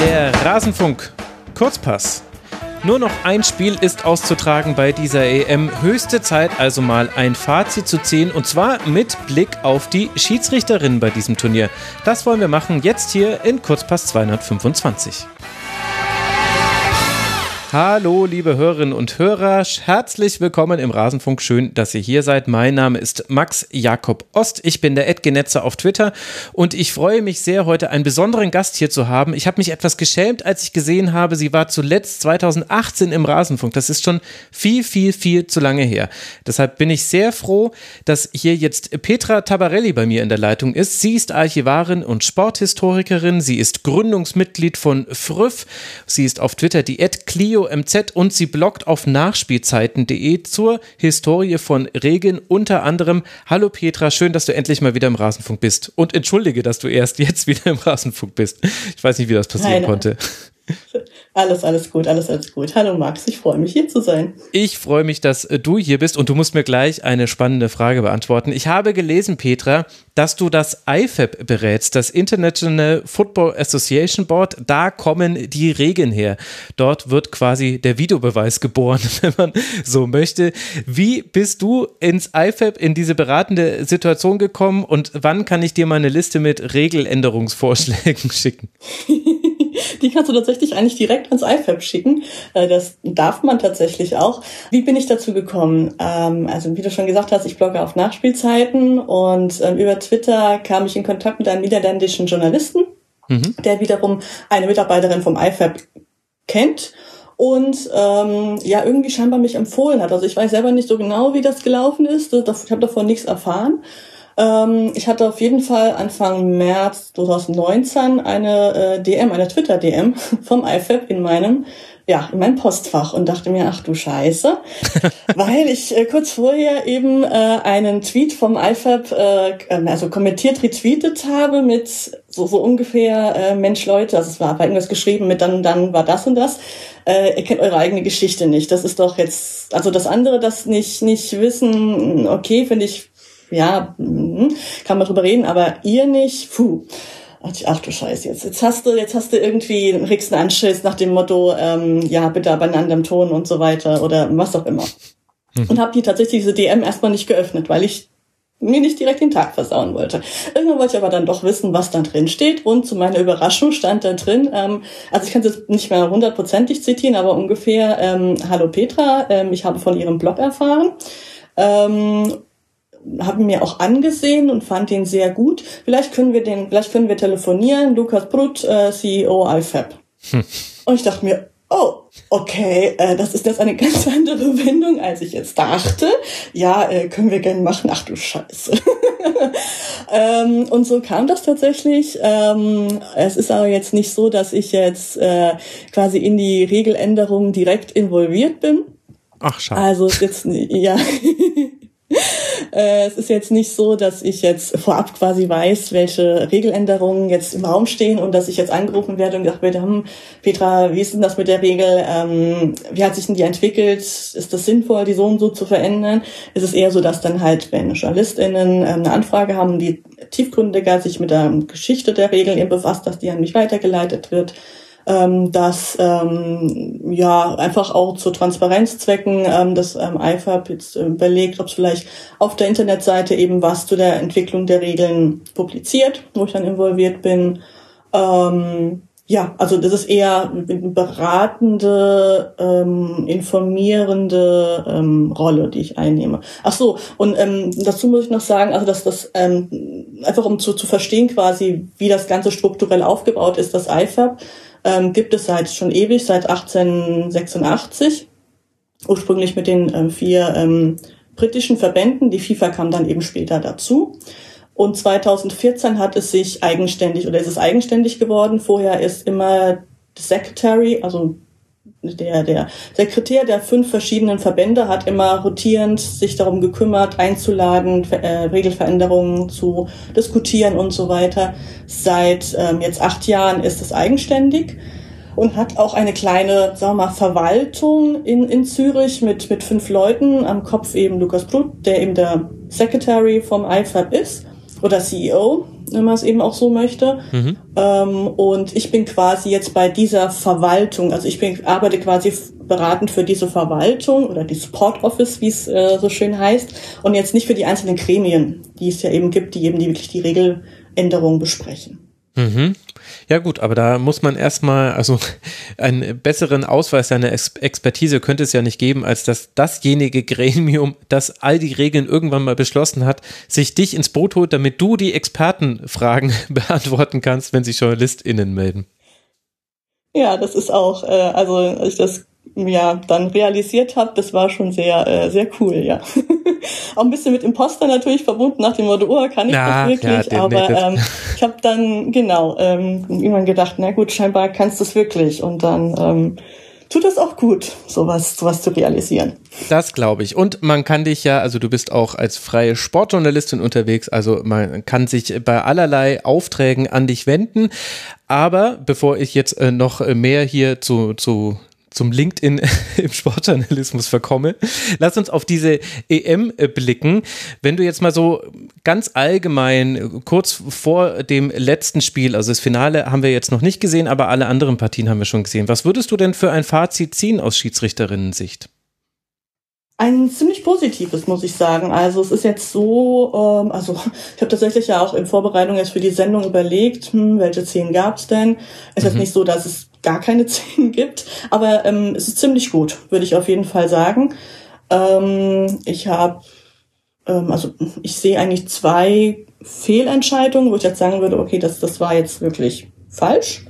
Der Rasenfunk Kurzpass. Nur noch ein Spiel ist auszutragen bei dieser EM. Höchste Zeit also mal ein Fazit zu ziehen und zwar mit Blick auf die Schiedsrichterin bei diesem Turnier. Das wollen wir machen jetzt hier in Kurzpass 225. Hallo, liebe Hörerinnen und Hörer, herzlich willkommen im Rasenfunk. Schön, dass ihr hier seid. Mein Name ist Max Jakob Ost. Ich bin der Edgenetzer auf Twitter und ich freue mich sehr, heute einen besonderen Gast hier zu haben. Ich habe mich etwas geschämt, als ich gesehen habe, sie war zuletzt 2018 im Rasenfunk. Das ist schon viel, viel, viel zu lange her. Deshalb bin ich sehr froh, dass hier jetzt Petra Tabarelli bei mir in der Leitung ist. Sie ist Archivarin und Sporthistorikerin. Sie ist Gründungsmitglied von FRÜF. Sie ist auf Twitter die Ed Clio MZ und sie bloggt auf nachspielzeiten.de zur Historie von Regeln unter anderem. Hallo Petra, schön, dass du endlich mal wieder im Rasenfunk bist und entschuldige, dass du erst jetzt wieder im Rasenfunk bist. Ich weiß nicht, wie das passieren Nein. konnte. Alles, alles gut, alles, alles gut. Hallo Max, ich freue mich hier zu sein. Ich freue mich, dass äh, du hier bist und du musst mir gleich eine spannende Frage beantworten. Ich habe gelesen, Petra, dass du das IFAB berätst, das International Football Association Board. Da kommen die Regeln her. Dort wird quasi der Videobeweis geboren, wenn man so möchte. Wie bist du ins IFAB in diese beratende Situation gekommen und wann kann ich dir meine Liste mit Regeländerungsvorschlägen schicken? die kannst du tatsächlich eigentlich direkt ans IFAB schicken. Äh, das darf man tatsächlich auch. Wie bin ich dazu gekommen? Ähm, also wie du schon gesagt hast, ich blogge auf Nachspielzeiten und ähm, über Twitter kam ich in Kontakt mit einem niederländischen Journalisten, mhm. der wiederum eine Mitarbeiterin vom IFAB kennt und ähm, ja irgendwie scheinbar mich empfohlen hat. Also ich weiß selber nicht so genau, wie das gelaufen ist. Ich habe davon nichts erfahren. Ähm, ich hatte auf jeden Fall Anfang März 2019 eine äh, DM, eine Twitter-DM vom IFAB in meinem ja, in meinem Postfach und dachte mir, ach du Scheiße, weil ich äh, kurz vorher eben äh, einen Tweet vom IFAB, äh, ähm, also kommentiert retweetet habe mit so, so ungefähr, äh, Mensch Leute, also es war, war irgendwas geschrieben mit dann, dann war das und das, äh, ihr kennt eure eigene Geschichte nicht. Das ist doch jetzt, also das andere, das nicht, nicht wissen, okay, finde ich ja, mhm, kann man drüber reden, aber ihr nicht, puh. Ach du Scheiße, jetzt, jetzt hast du, jetzt hast du irgendwie, einen Anschiss nach dem Motto, ähm, ja, bitte aber in anderem Ton und so weiter oder was auch immer. Mhm. Und habe die tatsächlich diese DM erstmal nicht geöffnet, weil ich mir nicht direkt den Tag versauen wollte. Irgendwann wollte ich aber dann doch wissen, was da drin steht. Und zu meiner Überraschung stand da drin, ähm, also ich kann es jetzt nicht mehr hundertprozentig zitieren, aber ungefähr, ähm, Hallo Petra, ähm, ich habe von Ihrem Blog erfahren. Ähm, habe mir auch angesehen und fand ihn sehr gut. Vielleicht können wir den, vielleicht können wir telefonieren. Lukas Brut, äh, CEO IFAB. Hm. Und ich dachte mir, oh, okay, äh, das ist jetzt eine ganz andere Wendung, als ich jetzt dachte. Ja, äh, können wir gerne machen. Ach du Scheiße. ähm, und so kam das tatsächlich. Ähm, es ist aber jetzt nicht so, dass ich jetzt äh, quasi in die Regeländerungen direkt involviert bin. Ach, schade. Also jetzt, ja. Äh, es ist jetzt nicht so, dass ich jetzt vorab quasi weiß, welche Regeländerungen jetzt im Raum stehen und dass ich jetzt angerufen werde und gesagt werde, hm, Petra, wie ist denn das mit der Regel? Ähm, wie hat sich denn die entwickelt? Ist das sinnvoll, die so und so zu verändern? Es ist eher so, dass dann halt, wenn JournalistInnen ähm, eine Anfrage haben, die tiefgründiger sich mit der Geschichte der Regeln eben befasst, dass die an mich weitergeleitet wird ähm, dass ähm, ja einfach auch zu Transparenzzwecken ähm, das ähm, IFAB jetzt äh, überlegt, ob es vielleicht auf der Internetseite eben was zu der Entwicklung der Regeln publiziert, wo ich dann involviert bin. Ähm, ja, also das ist eher eine beratende, ähm, informierende ähm, Rolle, die ich einnehme. Ach so, und ähm, dazu muss ich noch sagen, also dass das ähm, einfach um zu, zu verstehen quasi, wie das Ganze strukturell aufgebaut ist, das IFAB ähm, gibt es seit schon ewig, seit 1886. Ursprünglich mit den ähm, vier ähm, britischen Verbänden. Die FIFA kam dann eben später dazu. Und 2014 hat es sich eigenständig oder ist es eigenständig geworden. Vorher ist immer Secretary, also der, der Sekretär der fünf verschiedenen Verbände hat immer rotierend sich darum gekümmert, einzuladen, äh, Regelveränderungen zu diskutieren und so weiter. Seit ähm, jetzt acht Jahren ist es eigenständig. und hat auch eine kleine, sagen wir mal, Verwaltung in, in Zürich mit, mit fünf Leuten, am Kopf eben Lukas Brut, der eben der Secretary vom IFAB ist oder CEO, wenn man es eben auch so möchte. Mhm. Ähm, und ich bin quasi jetzt bei dieser Verwaltung, also ich bin, arbeite quasi beratend für diese Verwaltung oder die Support Office, wie es äh, so schön heißt, und jetzt nicht für die einzelnen Gremien, die es ja eben gibt, die eben die wirklich die Regeländerungen besprechen. Mhm. Ja gut, aber da muss man erstmal, also einen besseren Ausweis seiner Expertise könnte es ja nicht geben, als dass dasjenige Gremium, das all die Regeln irgendwann mal beschlossen hat, sich dich ins Boot holt, damit du die Expertenfragen beantworten kannst, wenn sich JournalistInnen melden. Ja, das ist auch, äh, also das ja dann realisiert habe, das war schon sehr, äh, sehr cool, ja. auch ein bisschen mit Imposter natürlich verbunden, nach dem Motto, oh, kann ich ja, das wirklich? Ja, Aber ähm, ich habe dann, genau, ähm, irgendwann gedacht, na gut, scheinbar kannst du es wirklich. Und dann ähm, tut es auch gut, sowas, sowas zu realisieren. Das glaube ich. Und man kann dich ja, also du bist auch als freie Sportjournalistin unterwegs, also man kann sich bei allerlei Aufträgen an dich wenden. Aber bevor ich jetzt äh, noch mehr hier zu, zu zum LinkedIn im Sportjournalismus verkomme. Lass uns auf diese EM äh, blicken. Wenn du jetzt mal so ganz allgemein äh, kurz vor dem letzten Spiel, also das Finale haben wir jetzt noch nicht gesehen, aber alle anderen Partien haben wir schon gesehen. Was würdest du denn für ein Fazit ziehen aus Schiedsrichterinnen-Sicht? Ein ziemlich positives, muss ich sagen. Also es ist jetzt so, ähm, also ich habe tatsächlich ja auch in Vorbereitung jetzt für die Sendung überlegt, hm, welche Szenen gab es denn. Es mhm. ist nicht so, dass es gar keine Szenen gibt, aber ähm, es ist ziemlich gut, würde ich auf jeden Fall sagen. Ähm, ich habe, ähm, also ich sehe eigentlich zwei Fehlentscheidungen, wo ich jetzt sagen würde, okay, das, das war jetzt wirklich falsch.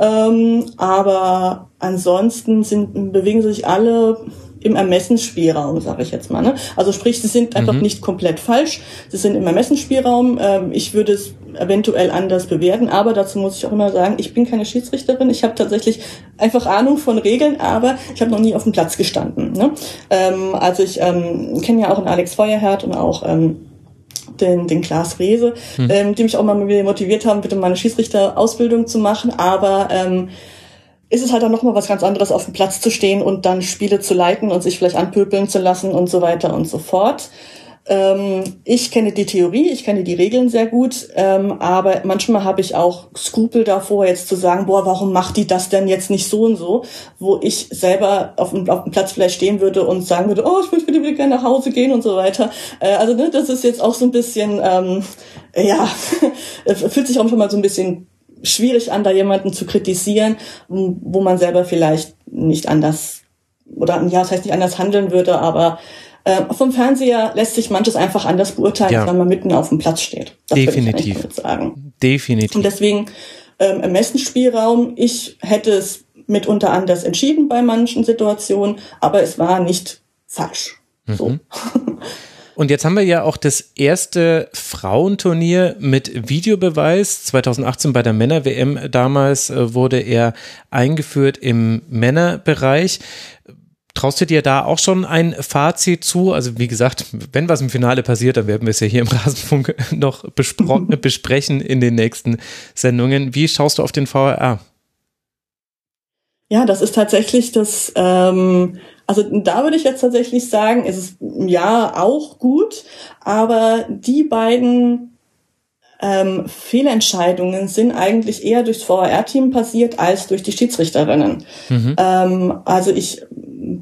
Ähm, aber ansonsten sind, bewegen sich alle im Ermessensspielraum, sage ich jetzt mal. Ne? Also sprich, sie sind einfach mhm. nicht komplett falsch. Sie sind im Ermessensspielraum. Ähm, ich würde es eventuell anders bewerten, aber dazu muss ich auch immer sagen, ich bin keine Schiedsrichterin. Ich habe tatsächlich einfach Ahnung von Regeln, aber ich habe noch nie auf dem Platz gestanden. Ne? Ähm, also ich ähm, kenne ja auch einen Alex Feuerherd und auch ähm, den, den Klaas Rehse, mhm. ähm, die mich auch mal motiviert haben, bitte meine Schiedsrichterausbildung zu machen, aber ähm, ist es halt dann nochmal was ganz anderes, auf dem Platz zu stehen und dann Spiele zu leiten und sich vielleicht anpöbeln zu lassen und so weiter und so fort. Ähm, ich kenne die Theorie, ich kenne die Regeln sehr gut, ähm, aber manchmal habe ich auch Skrupel davor, jetzt zu sagen, boah, warum macht die das denn jetzt nicht so und so, wo ich selber auf dem, auf dem Platz vielleicht stehen würde und sagen würde, oh, ich würde wieder gerne nach Hause gehen und so weiter. Äh, also ne, das ist jetzt auch so ein bisschen, ähm, ja, fühlt sich auch schon mal so ein bisschen schwierig an, da jemanden zu kritisieren, wo man selber vielleicht nicht anders oder ja, das heißt nicht anders handeln würde, aber äh, vom Fernseher lässt sich manches einfach anders beurteilen, ja. wenn man mitten auf dem Platz steht. Das Definitiv. Ich sagen. Definitiv. Und deswegen ähm, Ermessensspielraum. Ich hätte es mitunter anders entschieden bei manchen Situationen, aber es war nicht falsch. Mhm. So. Und jetzt haben wir ja auch das erste Frauenturnier mit Videobeweis. 2018 bei der Männer-WM damals äh, wurde er eingeführt im Männerbereich. Traust du dir da auch schon ein Fazit zu? Also wie gesagt, wenn was im Finale passiert, dann werden wir es ja hier im Rasenfunk noch besprechen in den nächsten Sendungen. Wie schaust du auf den VRR? Ja, das ist tatsächlich das ähm, also da würde ich jetzt tatsächlich sagen, ist es ja auch gut, aber die beiden ähm, Fehlentscheidungen sind eigentlich eher durchs VAR-Team passiert als durch die Schiedsrichterinnen. Mhm. Ähm, also ich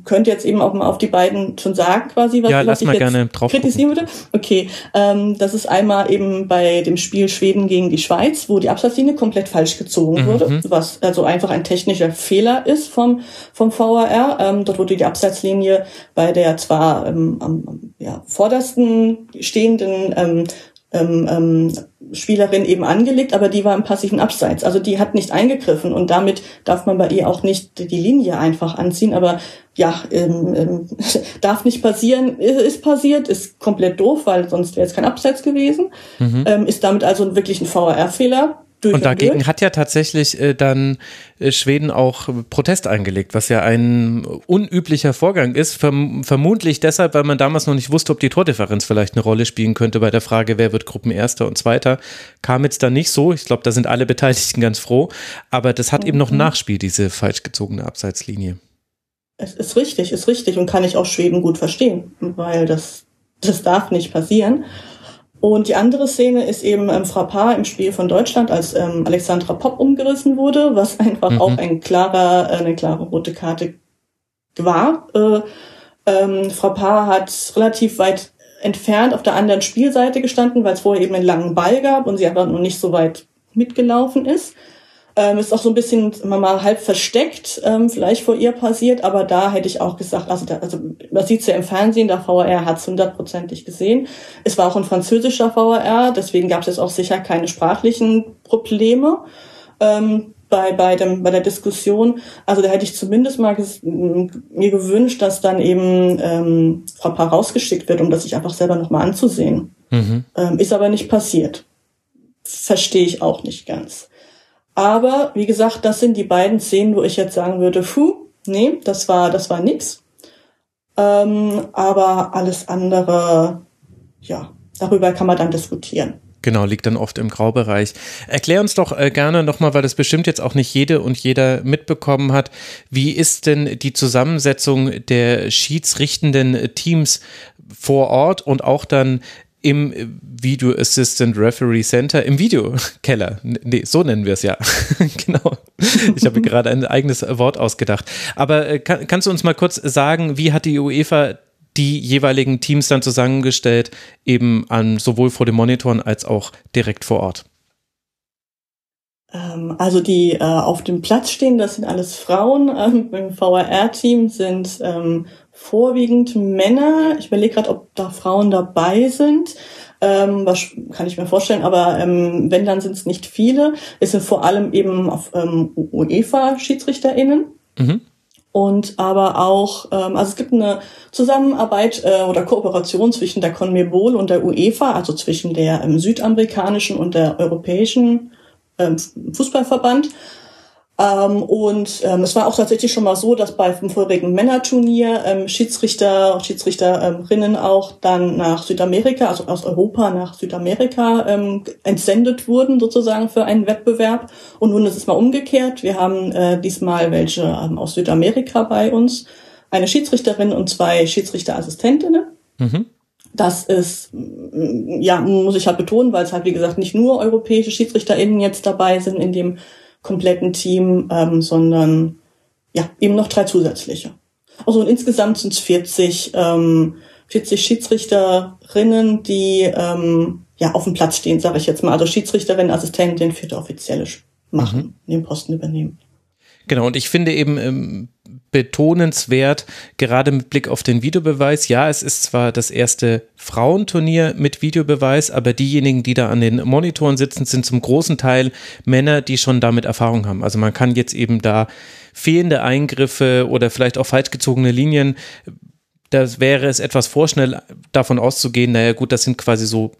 könnte jetzt eben auch mal auf die beiden schon sagen, quasi, was, ja, was ich jetzt gerne drauf kritisieren würde. Okay, ähm, das ist einmal eben bei dem Spiel Schweden gegen die Schweiz, wo die Absatzlinie komplett falsch gezogen mhm. wurde, was also einfach ein technischer Fehler ist vom vom VAR. Ähm, dort wurde die Absatzlinie bei der zwar ähm, am ja, vordersten stehenden ähm, ähm, ähm, Spielerin eben angelegt, aber die war im passiven Abseits. Also die hat nicht eingegriffen und damit darf man bei ihr auch nicht die Linie einfach anziehen. Aber ja, ähm, ähm, darf nicht passieren, ist passiert, ist komplett doof, weil sonst wäre es kein Abseits gewesen. Mhm. Ähm, ist damit also wirklich ein VAR-Fehler durch und dagegen hat ja tatsächlich äh, dann äh, Schweden auch Protest eingelegt, was ja ein unüblicher Vorgang ist. Verm vermutlich deshalb, weil man damals noch nicht wusste, ob die Tordifferenz vielleicht eine Rolle spielen könnte bei der Frage, wer wird Gruppenerster und Zweiter. Kam jetzt dann nicht so. Ich glaube, da sind alle Beteiligten ganz froh. Aber das hat mhm. eben noch ein mhm. Nachspiel, diese falsch gezogene Abseitslinie. Es ist richtig, ist richtig und kann ich auch Schweden gut verstehen, weil das, das darf nicht passieren. Und die andere Szene ist eben ähm, Frappard im Spiel von Deutschland, als ähm, Alexandra Popp umgerissen wurde, was einfach mhm. auch ein klarer, äh, eine klare rote Karte war. Äh, ähm, Frappard hat relativ weit entfernt auf der anderen Spielseite gestanden, weil es vorher eben einen langen Ball gab und sie einfach noch nicht so weit mitgelaufen ist. Ähm, ist auch so ein bisschen mal halb versteckt, ähm, vielleicht vor ihr passiert, aber da hätte ich auch gesagt, also, da, also man sieht ja im Fernsehen, der VR hat es hundertprozentig gesehen. Es war auch ein französischer VR, deswegen gab es jetzt auch sicher keine sprachlichen Probleme. Ähm, bei, bei, dem, bei der Diskussion. Also da hätte ich zumindest mal mir gewünscht, dass dann eben ähm, Frau Paar rausgeschickt wird, um das sich einfach selber nochmal anzusehen. Mhm. Ähm, ist aber nicht passiert. Verstehe ich auch nicht ganz. Aber wie gesagt, das sind die beiden Szenen, wo ich jetzt sagen würde, puh, nee, das war, das war nix. Ähm, aber alles andere, ja, darüber kann man dann diskutieren. Genau, liegt dann oft im Graubereich. Erklär uns doch äh, gerne nochmal, weil das bestimmt jetzt auch nicht jede und jeder mitbekommen hat. Wie ist denn die Zusammensetzung der schiedsrichtenden Teams vor Ort und auch dann im Video Assistant Referee Center im Videokeller. Nee, so nennen wir es ja. genau. Ich habe gerade ein eigenes Wort ausgedacht. Aber äh, kann, kannst du uns mal kurz sagen, wie hat die UEFA die jeweiligen Teams dann zusammengestellt, eben an sowohl vor den Monitoren als auch direkt vor Ort? Ähm, also die äh, auf dem Platz stehen, das sind alles Frauen. Ähm, Im VRR-Team sind ähm, vorwiegend Männer. Ich überlege gerade, ob da Frauen dabei sind. Ähm, was kann ich mir vorstellen, aber ähm, wenn, dann sind es nicht viele. Es sind vor allem eben auf ähm, UEFA-SchiedsrichterInnen. Mhm. Und aber auch, ähm, also es gibt eine Zusammenarbeit äh, oder Kooperation zwischen der CONMEBOL und der UEFA, also zwischen der ähm, südamerikanischen und der europäischen ähm, Fußballverband. Ähm, und ähm, es war auch tatsächlich schon mal so, dass bei dem vorigen Männerturnier ähm, Schiedsrichter, Schiedsrichterinnen auch dann nach Südamerika, also aus Europa nach Südamerika ähm, entsendet wurden sozusagen für einen Wettbewerb. Und nun ist es mal umgekehrt. Wir haben äh, diesmal welche ähm, aus Südamerika bei uns, eine Schiedsrichterin und zwei Schiedsrichterassistentinnen. Mhm. Das ist, ja, muss ich halt betonen, weil es halt, wie gesagt, nicht nur europäische SchiedsrichterInnen jetzt dabei sind in dem kompletten Team, ähm, sondern ja, eben noch drei zusätzliche. Also und insgesamt sind es 40, ähm, 40 Schiedsrichterinnen, die ähm, ja auf dem Platz stehen, sage ich jetzt mal. Also Schiedsrichterin, Assistentin, vierte Offizielle machen, mhm. den Posten übernehmen. Genau, und ich finde eben ähm, betonenswert, gerade mit Blick auf den Videobeweis. Ja, es ist zwar das erste Frauenturnier mit Videobeweis, aber diejenigen, die da an den Monitoren sitzen, sind zum großen Teil Männer, die schon damit Erfahrung haben. Also man kann jetzt eben da fehlende Eingriffe oder vielleicht auch falsch gezogene Linien da wäre es etwas vorschnell davon auszugehen, naja gut, das sind quasi so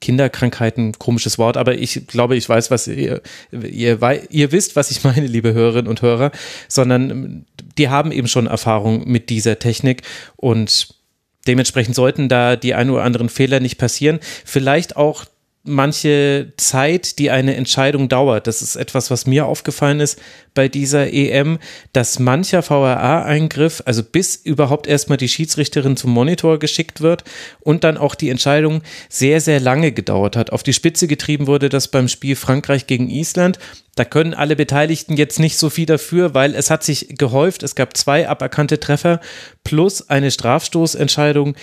Kinderkrankheiten, komisches Wort, aber ich glaube, ich weiß, was ihr, ihr, ihr wisst, was ich meine, liebe Hörerinnen und Hörer, sondern ähm, die haben eben schon Erfahrung mit dieser Technik und dementsprechend sollten da die ein oder anderen Fehler nicht passieren. Vielleicht auch manche Zeit, die eine Entscheidung dauert. Das ist etwas, was mir aufgefallen ist bei dieser EM, dass mancher VRA-Eingriff, also bis überhaupt erstmal die Schiedsrichterin zum Monitor geschickt wird und dann auch die Entscheidung sehr, sehr lange gedauert hat. Auf die Spitze getrieben wurde das beim Spiel Frankreich gegen Island. Da können alle Beteiligten jetzt nicht so viel dafür, weil es hat sich gehäuft. Es gab zwei aberkannte Treffer plus eine Strafstoßentscheidung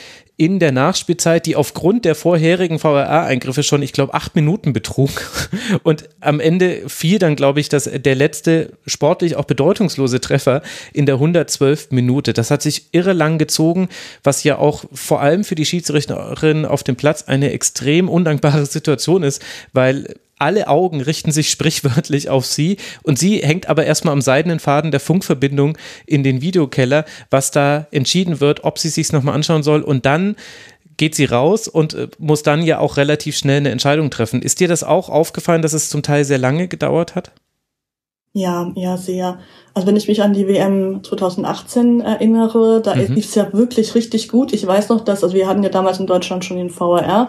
in der Nachspielzeit, die aufgrund der vorherigen VRA-Eingriffe schon, ich glaube, acht Minuten betrug. Und am Ende fiel dann, glaube ich, dass der letzte sportlich auch bedeutungslose Treffer in der 112. Minute. Das hat sich irre lang gezogen, was ja auch vor allem für die Schiedsrichterin auf dem Platz eine extrem undankbare Situation ist, weil alle Augen richten sich sprichwörtlich auf sie und sie hängt aber erstmal am seidenen Faden der Funkverbindung in den Videokeller, was da entschieden wird, ob sie sich nochmal anschauen soll und dann geht sie raus und äh, muss dann ja auch relativ schnell eine Entscheidung treffen. Ist dir das auch aufgefallen, dass es zum Teil sehr lange gedauert hat? Ja, ja, sehr. Also wenn ich mich an die WM 2018 erinnere, da mhm. lief es ja wirklich richtig gut. Ich weiß noch, dass, also wir hatten ja damals in Deutschland schon den VRR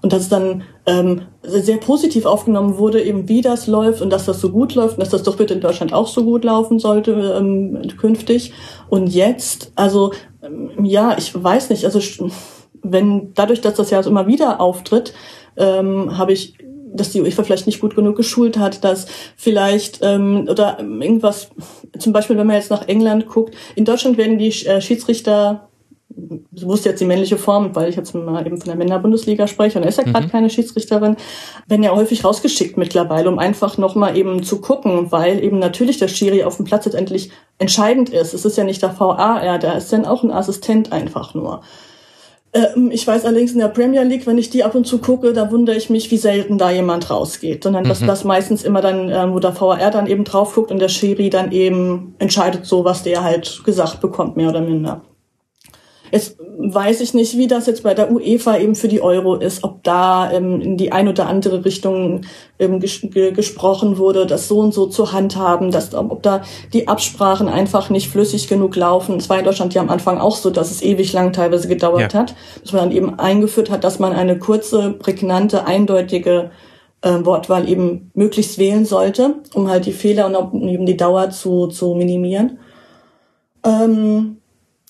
und dass es dann ähm, sehr positiv aufgenommen wurde, eben wie das läuft und dass das so gut läuft und dass das doch bitte in Deutschland auch so gut laufen sollte ähm, künftig. Und jetzt, also ähm, ja, ich weiß nicht, also wenn dadurch, dass das ja also immer wieder auftritt, ähm, habe ich dass die UEFA vielleicht nicht gut genug geschult hat, dass vielleicht ähm, oder irgendwas, zum Beispiel, wenn man jetzt nach England guckt, in Deutschland werden die äh, Schiedsrichter ich wusste jetzt die männliche Form, weil ich jetzt mal eben von der Männerbundesliga spreche und er ist ja gerade mhm. keine Schiedsrichterin, werden ja häufig rausgeschickt mittlerweile, um einfach nochmal eben zu gucken, weil eben natürlich der Schiri auf dem Platz letztendlich entscheidend ist. Es ist ja nicht der VAR, der ist dann auch ein Assistent einfach nur. Ähm, ich weiß allerdings in der Premier League, wenn ich die ab und zu gucke, da wundere ich mich, wie selten da jemand rausgeht, sondern dass mhm. das meistens immer dann, ähm, wo der VAR dann eben drauf guckt und der Schiri dann eben entscheidet so, was der halt gesagt bekommt, mehr oder minder. Jetzt weiß ich nicht, wie das jetzt bei der UEFA eben für die Euro ist, ob da ähm, in die ein oder andere Richtung ähm, ges gesprochen wurde, das so und so zu handhaben, dass, ob da die Absprachen einfach nicht flüssig genug laufen. Es war in Deutschland ja am Anfang auch so, dass es ewig lang teilweise gedauert ja. hat, dass man dann eben eingeführt hat, dass man eine kurze, prägnante, eindeutige äh, Wortwahl eben möglichst wählen sollte, um halt die Fehler und eben die Dauer zu, zu minimieren. Ähm,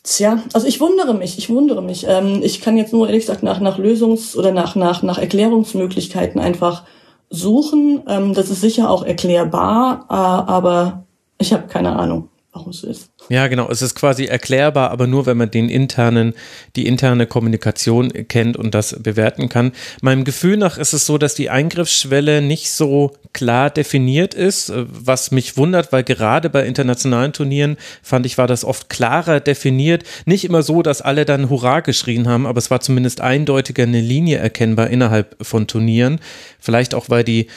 Tja, also ich wundere mich, ich wundere mich. Ähm, ich kann jetzt nur ehrlich gesagt nach, nach Lösungs- oder nach, nach, nach Erklärungsmöglichkeiten einfach suchen. Ähm, das ist sicher auch erklärbar, äh, aber ich habe keine Ahnung so ist. Ja, genau. Es ist quasi erklärbar, aber nur, wenn man den internen, die interne Kommunikation kennt und das bewerten kann. Meinem Gefühl nach ist es so, dass die Eingriffsschwelle nicht so klar definiert ist, was mich wundert, weil gerade bei internationalen Turnieren fand ich, war das oft klarer definiert. Nicht immer so, dass alle dann Hurra geschrien haben, aber es war zumindest eindeutiger eine Linie erkennbar innerhalb von Turnieren. Vielleicht auch, weil die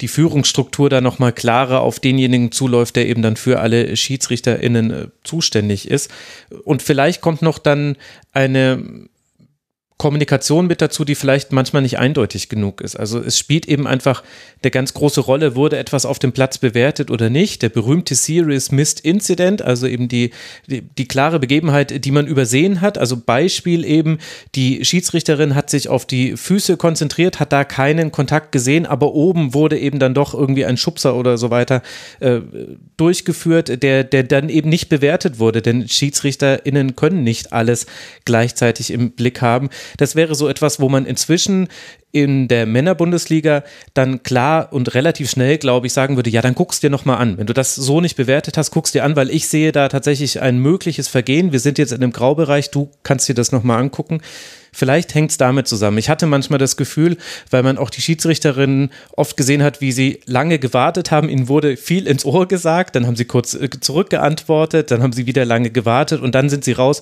die Führungsstruktur da nochmal klarer auf denjenigen zuläuft, der eben dann für alle SchiedsrichterInnen äh, zuständig ist. Und vielleicht kommt noch dann eine Kommunikation mit dazu, die vielleicht manchmal nicht eindeutig genug ist. Also es spielt eben einfach eine ganz große Rolle, wurde etwas auf dem Platz bewertet oder nicht. Der berühmte Serious Missed Incident, also eben die, die, die klare Begebenheit, die man übersehen hat. Also Beispiel eben, die Schiedsrichterin hat sich auf die Füße konzentriert, hat da keinen Kontakt gesehen, aber oben wurde eben dann doch irgendwie ein Schubser oder so weiter äh, durchgeführt, der, der dann eben nicht bewertet wurde, denn SchiedsrichterInnen können nicht alles gleichzeitig im Blick haben. Das wäre so etwas, wo man inzwischen in der Männerbundesliga dann klar und relativ schnell, glaube ich, sagen würde, ja, dann guckst dir noch mal an. Wenn du das so nicht bewertet hast, guckst dir an, weil ich sehe da tatsächlich ein mögliches Vergehen. Wir sind jetzt in einem Graubereich, du kannst dir das noch mal angucken. Vielleicht hängt es damit zusammen. Ich hatte manchmal das Gefühl, weil man auch die Schiedsrichterinnen oft gesehen hat, wie sie lange gewartet haben. Ihnen wurde viel ins Ohr gesagt, dann haben sie kurz äh, zurückgeantwortet, dann haben sie wieder lange gewartet und dann sind sie raus.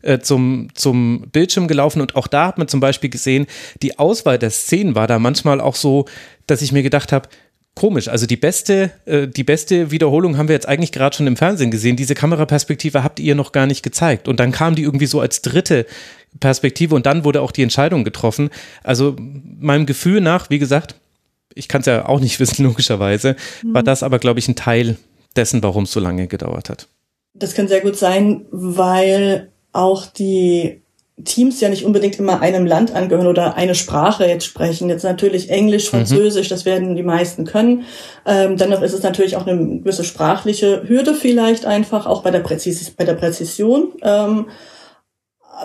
Äh, zum, zum Bildschirm gelaufen und auch da hat man zum Beispiel gesehen, die Auswahl der Szenen war da manchmal auch so, dass ich mir gedacht habe, komisch. Also die beste, äh, die beste Wiederholung haben wir jetzt eigentlich gerade schon im Fernsehen gesehen. Diese Kameraperspektive habt ihr noch gar nicht gezeigt. Und dann kam die irgendwie so als dritte Perspektive und dann wurde auch die Entscheidung getroffen. Also meinem Gefühl nach, wie gesagt, ich kann es ja auch nicht wissen, logischerweise, mhm. war das aber, glaube ich, ein Teil dessen, warum es so lange gedauert hat. Das kann sehr gut sein, weil auch die Teams ja nicht unbedingt immer einem Land angehören oder eine Sprache jetzt sprechen. Jetzt natürlich Englisch, mhm. Französisch, mhm. das werden die meisten können. Ähm, dennoch ist es natürlich auch eine gewisse sprachliche Hürde vielleicht einfach, auch bei der, Präzis bei der Präzision. Ähm,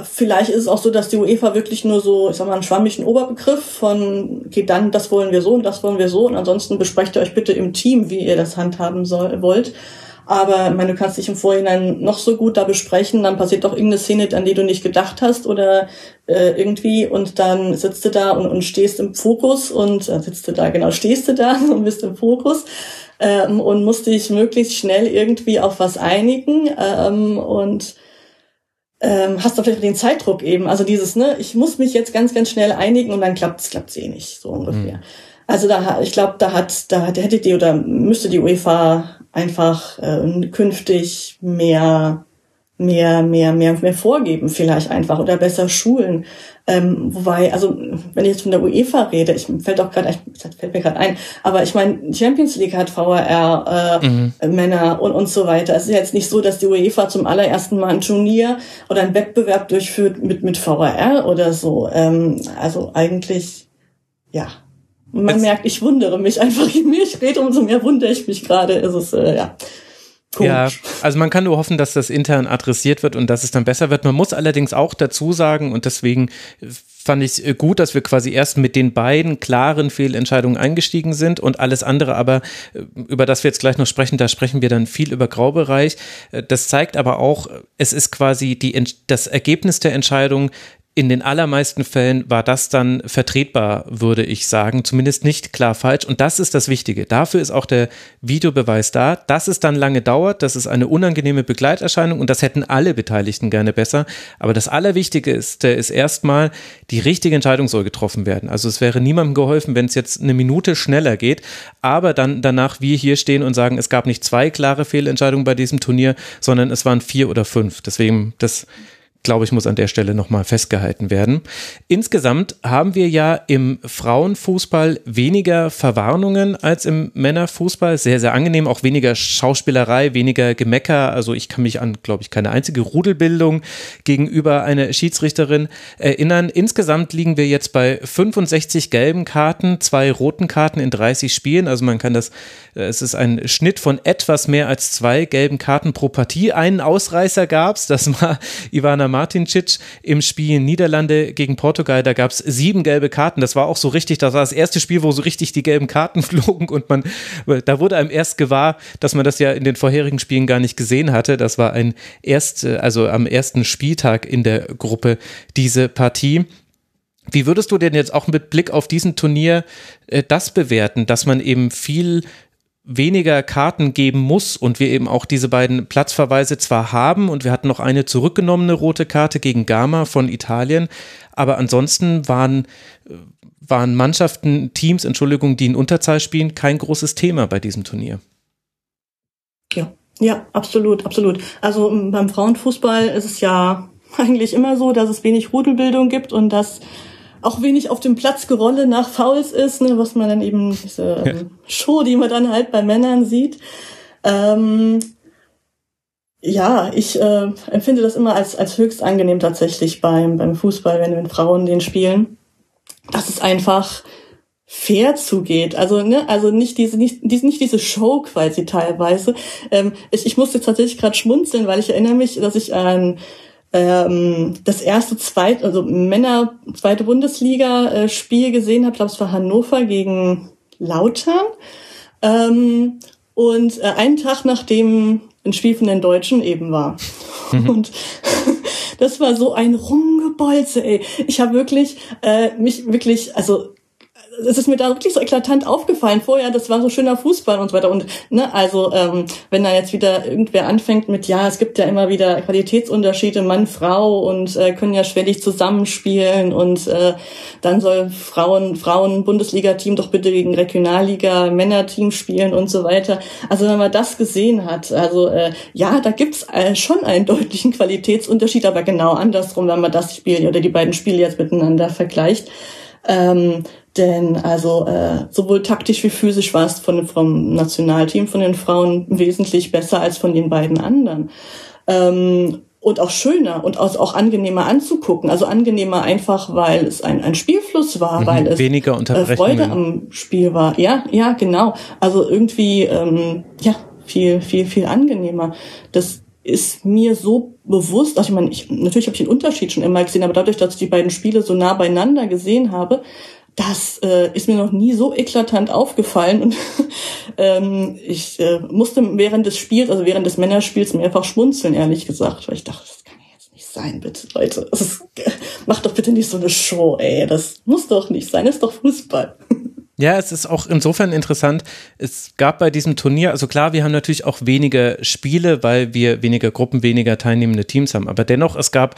vielleicht ist es auch so, dass die UEFA wirklich nur so, ich sag mal, einen schwammigen Oberbegriff von, okay, dann, das wollen wir so und das wollen wir so und ansonsten besprecht ihr euch bitte im Team, wie ihr das handhaben soll, wollt. Aber ich meine, du kannst dich im Vorhinein noch so gut da besprechen, dann passiert doch irgendeine Szene, an die du nicht gedacht hast oder äh, irgendwie und dann sitzt du da und, und stehst im Fokus und äh, sitzt du da, genau, stehst du da und bist im Fokus ähm, und musst dich möglichst schnell irgendwie auf was einigen ähm, und ähm, hast du vielleicht den Zeitdruck eben, also dieses, ne, ich muss mich jetzt ganz, ganz schnell einigen und dann klappt es klappt's eh nicht, so ungefähr. Mhm. Also da, ich glaube, da hat, da hätte die oder müsste die UEFA einfach äh, künftig mehr mehr, mehr, mehr, mehr vorgeben vielleicht einfach oder besser schulen. Ähm, wobei, also wenn ich jetzt von der UEFA rede, ich fällt auch gerade, fällt mir gerade ein, aber ich meine, Champions League hat VRR äh, mhm. Männer und und so weiter. Es ist jetzt nicht so, dass die UEFA zum allerersten Mal ein Turnier oder einen Wettbewerb durchführt mit mit VRR oder so. Ähm, also eigentlich, ja. Man Jetzt, merkt, ich wundere mich einfach, je mehr ich rede, umso mehr wundere ich mich gerade. Ist es, äh, ja. Komisch. Ja, also man kann nur hoffen, dass das intern adressiert wird und dass es dann besser wird. Man muss allerdings auch dazu sagen, und deswegen fand ich äh, gut, dass wir quasi erst mit den beiden klaren Fehlentscheidungen eingestiegen sind und alles andere aber, äh, über das wir jetzt gleich noch sprechen, da sprechen wir dann viel über Graubereich. Äh, das zeigt aber auch, es ist quasi die, das Ergebnis der Entscheidung in den allermeisten Fällen war das dann vertretbar, würde ich sagen. Zumindest nicht klar falsch. Und das ist das Wichtige. Dafür ist auch der Videobeweis da. Dass es dann lange dauert, das ist eine unangenehme Begleiterscheinung und das hätten alle Beteiligten gerne besser. Aber das Allerwichtigste ist erstmal, die richtige Entscheidung soll getroffen werden. Also es wäre niemandem geholfen, wenn es jetzt eine Minute schneller geht. Aber dann danach wir hier stehen und sagen, es gab nicht zwei klare Fehlentscheidungen bei diesem Turnier, sondern es waren vier oder fünf. Deswegen, das glaube ich, muss an der Stelle nochmal festgehalten werden. Insgesamt haben wir ja im Frauenfußball weniger Verwarnungen als im Männerfußball. Sehr, sehr angenehm. Auch weniger Schauspielerei, weniger Gemecker. Also ich kann mich an, glaube ich, keine einzige Rudelbildung gegenüber einer Schiedsrichterin erinnern. Insgesamt liegen wir jetzt bei 65 gelben Karten, zwei roten Karten in 30 Spielen. Also man kann das, es ist ein Schnitt von etwas mehr als zwei gelben Karten pro Partie. Einen Ausreißer gab es, das war Ivana Martincic im Spiel Niederlande gegen Portugal. Da gab es sieben gelbe Karten. Das war auch so richtig, das war das erste Spiel, wo so richtig die gelben Karten flogen und man, da wurde einem erst gewahr, dass man das ja in den vorherigen Spielen gar nicht gesehen hatte. Das war ein erst, also am ersten Spieltag in der Gruppe diese Partie. Wie würdest du denn jetzt auch mit Blick auf diesen Turnier äh, das bewerten, dass man eben viel weniger Karten geben muss und wir eben auch diese beiden Platzverweise zwar haben und wir hatten noch eine zurückgenommene rote Karte gegen Gama von Italien, aber ansonsten waren, waren Mannschaften, Teams, Entschuldigung, die in Unterzahl spielen, kein großes Thema bei diesem Turnier. Ja, ja, absolut, absolut. Also beim Frauenfußball ist es ja eigentlich immer so, dass es wenig Rudelbildung gibt und dass auch wenig auf dem Platz Gerolle nach Fouls ist, ne, was man dann eben diese ähm, Show, die man dann halt bei Männern sieht. Ähm, ja, ich äh, empfinde das immer als, als höchst angenehm tatsächlich beim, beim Fußball, wenn, wenn Frauen den spielen. Dass es einfach fair zugeht. Also, ne, also nicht diese, nicht, nicht diese Show quasi teilweise. Ähm, ich, ich musste tatsächlich gerade schmunzeln, weil ich erinnere mich, dass ich an ähm, das erste zweit, also Männer zweite Bundesliga-Spiel gesehen habe, glaube es war Hannover gegen Lautern. Ähm, und äh, einen Tag nachdem ein Spiel von den Deutschen eben war. Mhm. Und das war so ein Rumgebolze, ey. Ich habe wirklich äh, mich wirklich, also es ist mir da wirklich so eklatant aufgefallen vorher, das war so schöner Fußball und so weiter. Und ne, also ähm, wenn da jetzt wieder irgendwer anfängt mit, ja, es gibt ja immer wieder Qualitätsunterschiede, Mann, Frau und äh, können ja schwerlich zusammenspielen und äh, dann soll Frauen, Frauen Bundesliga-Team doch bitte gegen Regionalliga Männerteam spielen und so weiter. Also wenn man das gesehen hat, also äh, ja, da gibt's äh, schon einen deutlichen Qualitätsunterschied, aber genau andersrum, wenn man das Spiel oder die beiden Spiele jetzt miteinander vergleicht. Ähm, denn also äh, sowohl taktisch wie physisch war es von, vom Nationalteam von den Frauen wesentlich besser als von den beiden anderen. Ähm, und auch schöner und auch, auch angenehmer anzugucken. Also angenehmer einfach, weil es ein, ein Spielfluss war, mhm, weil es weniger äh, Freude am Spiel war. Ja, ja, genau. Also irgendwie ähm, ja viel, viel, viel angenehmer. Das ist mir so bewusst, also ich meine, ich, natürlich habe ich den Unterschied schon immer gesehen, aber dadurch, dass ich die beiden Spiele so nah beieinander gesehen habe, das äh, ist mir noch nie so eklatant aufgefallen und ähm, ich äh, musste während des Spiels, also während des Männerspiels mehrfach schmunzeln, ehrlich gesagt, weil ich dachte, das kann ja jetzt nicht sein, bitte, Leute. Das ist, macht doch bitte nicht so eine Show, ey. Das muss doch nicht sein, das ist doch Fußball. Ja, es ist auch insofern interessant. Es gab bei diesem Turnier, also klar, wir haben natürlich auch weniger Spiele, weil wir weniger Gruppen, weniger teilnehmende Teams haben. Aber dennoch, es gab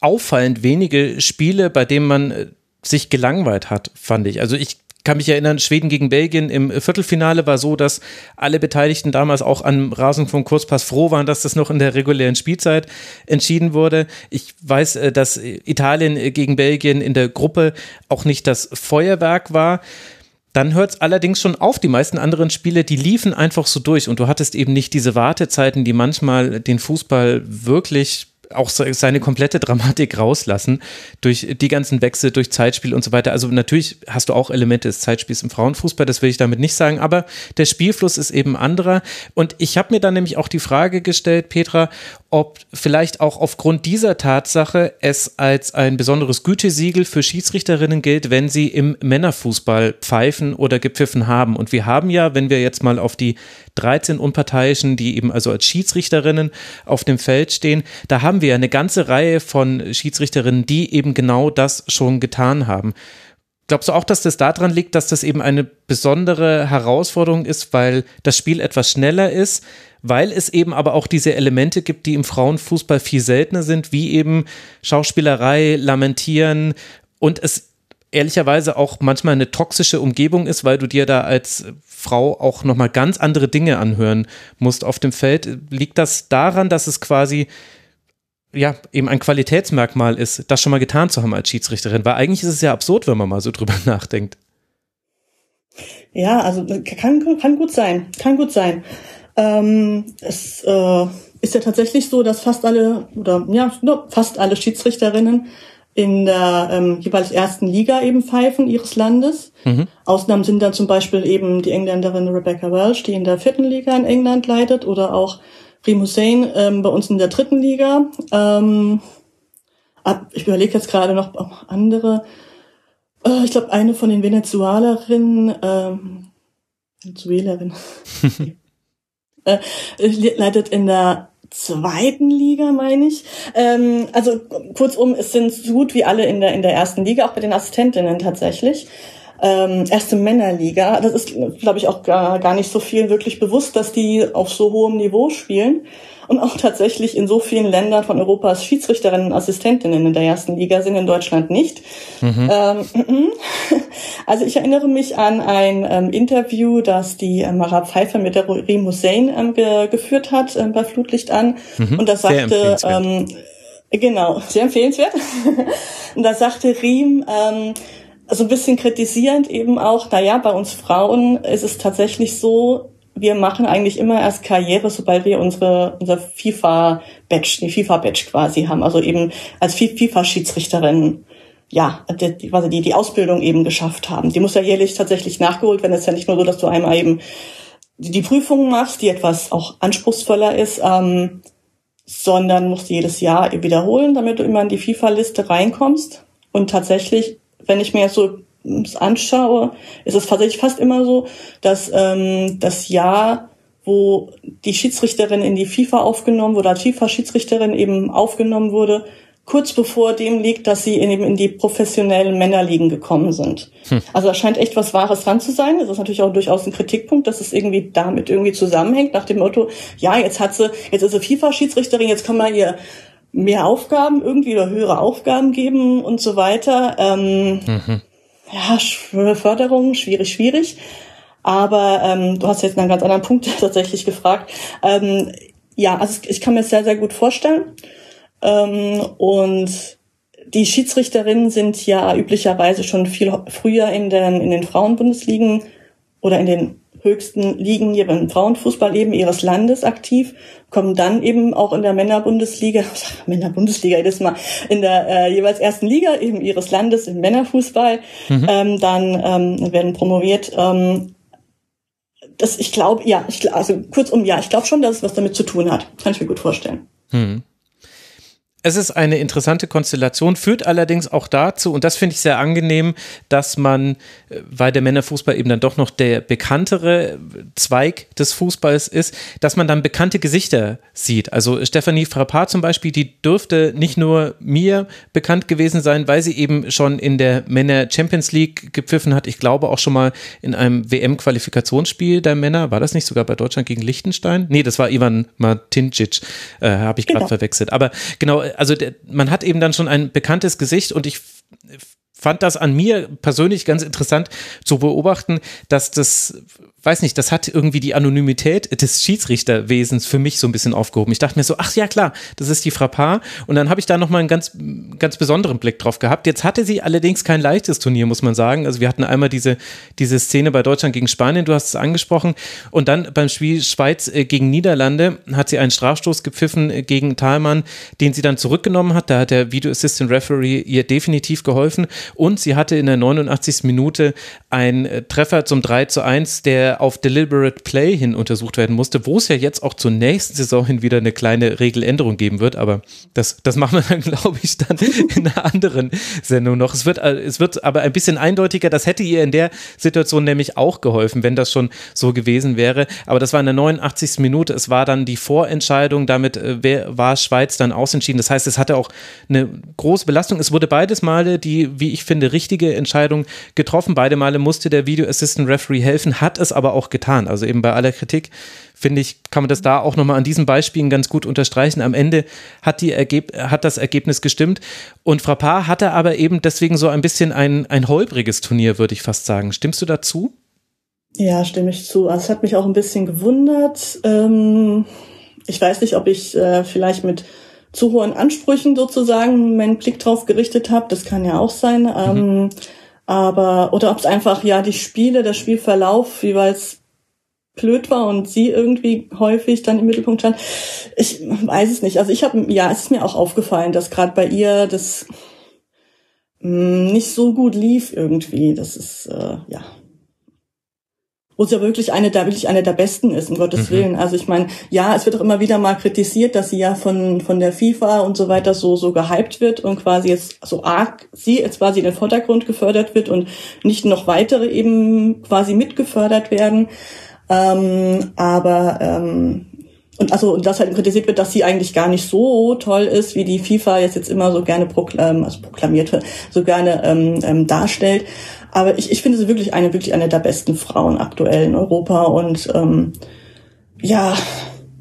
auffallend wenige Spiele, bei denen man äh, sich gelangweilt hat, fand ich. Also ich kann mich erinnern, Schweden gegen Belgien im Viertelfinale war so, dass alle Beteiligten damals auch am Rasen vom Kurzpass froh waren, dass das noch in der regulären Spielzeit entschieden wurde. Ich weiß, äh, dass Italien gegen Belgien in der Gruppe auch nicht das Feuerwerk war. Dann hört es allerdings schon auf. Die meisten anderen Spiele, die liefen einfach so durch und du hattest eben nicht diese Wartezeiten, die manchmal den Fußball wirklich auch seine komplette Dramatik rauslassen durch die ganzen Wechsel, durch Zeitspiel und so weiter. Also natürlich hast du auch Elemente des Zeitspiels im Frauenfußball, das will ich damit nicht sagen, aber der Spielfluss ist eben anderer. Und ich habe mir dann nämlich auch die Frage gestellt, Petra, ob vielleicht auch aufgrund dieser Tatsache es als ein besonderes Gütesiegel für Schiedsrichterinnen gilt, wenn sie im Männerfußball pfeifen oder gepfiffen haben. Und wir haben ja, wenn wir jetzt mal auf die 13 Unparteiischen, die eben also als Schiedsrichterinnen auf dem Feld stehen, da haben wir eine ganze Reihe von Schiedsrichterinnen, die eben genau das schon getan haben. Glaubst du auch, dass das daran liegt, dass das eben eine besondere Herausforderung ist, weil das Spiel etwas schneller ist, weil es eben aber auch diese Elemente gibt, die im Frauenfußball viel seltener sind, wie eben Schauspielerei, Lamentieren und es ehrlicherweise auch manchmal eine toxische Umgebung ist, weil du dir da als Frau auch nochmal ganz andere Dinge anhören musst auf dem Feld. Liegt das daran, dass es quasi ja, eben ein Qualitätsmerkmal ist, das schon mal getan zu haben als Schiedsrichterin? Weil eigentlich ist es ja absurd, wenn man mal so drüber nachdenkt. Ja, also kann, kann gut sein, kann gut sein. Ähm, es äh, ist ja tatsächlich so, dass fast alle oder ja fast alle Schiedsrichterinnen in der ähm, jeweils ersten Liga eben pfeifen ihres Landes. Mhm. Ausnahmen sind dann zum Beispiel eben die Engländerin Rebecca Welsh, die in der vierten Liga in England leitet, oder auch Rim Hussein ähm, bei uns in der dritten Liga. Ähm, ich überlege jetzt gerade noch andere. Äh, ich glaube, eine von den Venezuelerinnen, ähm, Venezuelerinnen, äh, leitet in der zweiten Liga, meine ich. Ähm, also kurzum, es sind so gut wie alle in der in der ersten Liga, auch bei den Assistentinnen tatsächlich. Ähm, erste Männerliga. Das ist, glaube ich, auch gar, gar nicht so viel wirklich bewusst, dass die auf so hohem Niveau spielen und auch tatsächlich in so vielen Ländern von Europas Schiedsrichterinnen und Assistentinnen in der ersten Liga sind, in Deutschland nicht. Mhm. Ähm, also ich erinnere mich an ein ähm, Interview, das die äh, Mara Pfeiffer mit der Reem Hussein ähm, ge geführt hat äh, bei Flutlicht an. Mhm. Und da sagte, ähm, genau, sehr empfehlenswert. und da sagte Riem, ähm, so ein bisschen kritisierend eben auch, na ja, bei uns Frauen ist es tatsächlich so, wir machen eigentlich immer erst Karriere, sobald wir unsere, unser FIFA-Badge, die FIFA-Badge quasi haben. Also eben als FIFA-Schiedsrichterin, ja, quasi die, die Ausbildung eben geschafft haben. Die muss ja jährlich tatsächlich nachgeholt werden. Es ist ja nicht nur so, dass du einmal eben die, die Prüfung machst, die etwas auch anspruchsvoller ist, ähm, sondern musst jedes Jahr wiederholen, damit du immer in die FIFA-Liste reinkommst. Und tatsächlich, wenn ich mir jetzt so anschaue, ist es tatsächlich fast immer so, dass ähm, das Jahr, wo die Schiedsrichterin in die FIFA aufgenommen wurde, als FIFA-Schiedsrichterin eben aufgenommen wurde, kurz bevor dem liegt, dass sie in, eben in die professionellen Männerligen gekommen sind. Hm. Also da scheint echt was Wahres dran zu sein. Das ist natürlich auch durchaus ein Kritikpunkt, dass es irgendwie damit irgendwie zusammenhängt, nach dem Motto, ja, jetzt hat sie, jetzt ist sie FIFA-Schiedsrichterin, jetzt kann man ihr mehr Aufgaben irgendwie oder höhere Aufgaben geben und so weiter. Ähm, mhm ja, Förderung, schwierig, schwierig. Aber ähm, du hast jetzt einen ganz anderen Punkt tatsächlich gefragt. Ähm, ja, also ich kann mir das sehr, sehr gut vorstellen. Ähm, und die Schiedsrichterinnen sind ja üblicherweise schon viel früher in den, in den Frauenbundesligen oder in den höchsten Ligen hier beim Frauenfußball eben ihres Landes aktiv, kommen dann eben auch in der Männerbundesliga, Männerbundesliga jedes Mal, in der äh, jeweils ersten Liga eben ihres Landes im Männerfußball, mhm. ähm, dann ähm, werden promoviert. Ähm, das, ich glaube, ja, ich, also kurzum, ja, ich glaube schon, dass es was damit zu tun hat. Kann ich mir gut vorstellen. Mhm. Es ist eine interessante Konstellation, führt allerdings auch dazu, und das finde ich sehr angenehm, dass man, äh, weil der Männerfußball eben dann doch noch der bekanntere Zweig des Fußballs ist, dass man dann bekannte Gesichter sieht. Also Stephanie Frappard zum Beispiel, die dürfte nicht nur mir bekannt gewesen sein, weil sie eben schon in der Männer Champions League gepfiffen hat. Ich glaube auch schon mal in einem WM-Qualifikationsspiel der Männer. War das nicht sogar bei Deutschland gegen Liechtenstein? Nee, das war Ivan Martincic, äh, habe ich gerade genau. verwechselt. Aber genau, also der, man hat eben dann schon ein bekanntes Gesicht und ich fand das an mir persönlich ganz interessant zu beobachten, dass das weiß nicht, das hat irgendwie die Anonymität des Schiedsrichterwesens für mich so ein bisschen aufgehoben. Ich dachte mir so, ach ja klar, das ist die Frappard. Und dann habe ich da nochmal einen ganz, ganz besonderen Blick drauf gehabt. Jetzt hatte sie allerdings kein leichtes Turnier, muss man sagen. Also wir hatten einmal diese, diese Szene bei Deutschland gegen Spanien, du hast es angesprochen. Und dann beim Spiel Schweiz äh, gegen Niederlande hat sie einen Strafstoß gepfiffen äh, gegen Thalmann, den sie dann zurückgenommen hat. Da hat der Video Assistant Referee ihr definitiv geholfen. Und sie hatte in der 89. Minute einen äh, Treffer zum 3 zu 1, der auf Deliberate Play hin untersucht werden musste, wo es ja jetzt auch zur nächsten Saison hin wieder eine kleine Regeländerung geben wird, aber das, das machen wir dann, glaube ich, dann in einer anderen Sendung noch. Es wird, äh, es wird aber ein bisschen eindeutiger, das hätte ihr in der Situation nämlich auch geholfen, wenn das schon so gewesen wäre, aber das war in der 89. Minute, es war dann die Vorentscheidung, damit äh, war Schweiz dann ausentschieden, das heißt, es hatte auch eine große Belastung, es wurde beides Die, wie ich finde, richtige Entscheidung getroffen, beide Male musste der Video Assistant Referee helfen, hat es aber aber auch getan. Also eben bei aller Kritik, finde ich, kann man das da auch nochmal an diesen Beispielen ganz gut unterstreichen. Am Ende hat, die Ergeb hat das Ergebnis gestimmt und Frappard hatte aber eben deswegen so ein bisschen ein, ein holpriges Turnier, würde ich fast sagen. Stimmst du dazu? Ja, stimme ich zu. Also es hat mich auch ein bisschen gewundert. Ähm, ich weiß nicht, ob ich äh, vielleicht mit zu hohen Ansprüchen sozusagen meinen Blick drauf gerichtet habe. Das kann ja auch sein. Ähm, mhm. Aber, oder ob es einfach, ja, die Spiele, der Spielverlauf jeweils blöd war und sie irgendwie häufig dann im Mittelpunkt stand. Ich weiß es nicht. Also ich habe, ja, es ist mir auch aufgefallen, dass gerade bei ihr das mh, mm, nicht so gut lief irgendwie. Das ist, äh, ja, wo sie ja wirklich eine der wirklich eine der besten ist, um Gottes mhm. Willen. Also ich meine, ja, es wird auch immer wieder mal kritisiert, dass sie ja von von der FIFA und so weiter so so gehypt wird und quasi jetzt so arg sie jetzt quasi in den Vordergrund gefördert wird und nicht noch weitere eben quasi mitgefördert werden. Ähm, aber ähm, und also und das halt kritisiert wird, dass sie eigentlich gar nicht so toll ist, wie die FIFA jetzt jetzt immer so gerne proklam, also proklamiert, so gerne ähm, ähm, darstellt. Aber ich, ich finde sie wirklich eine, wirklich eine der besten Frauen aktuell in Europa und ähm, ja,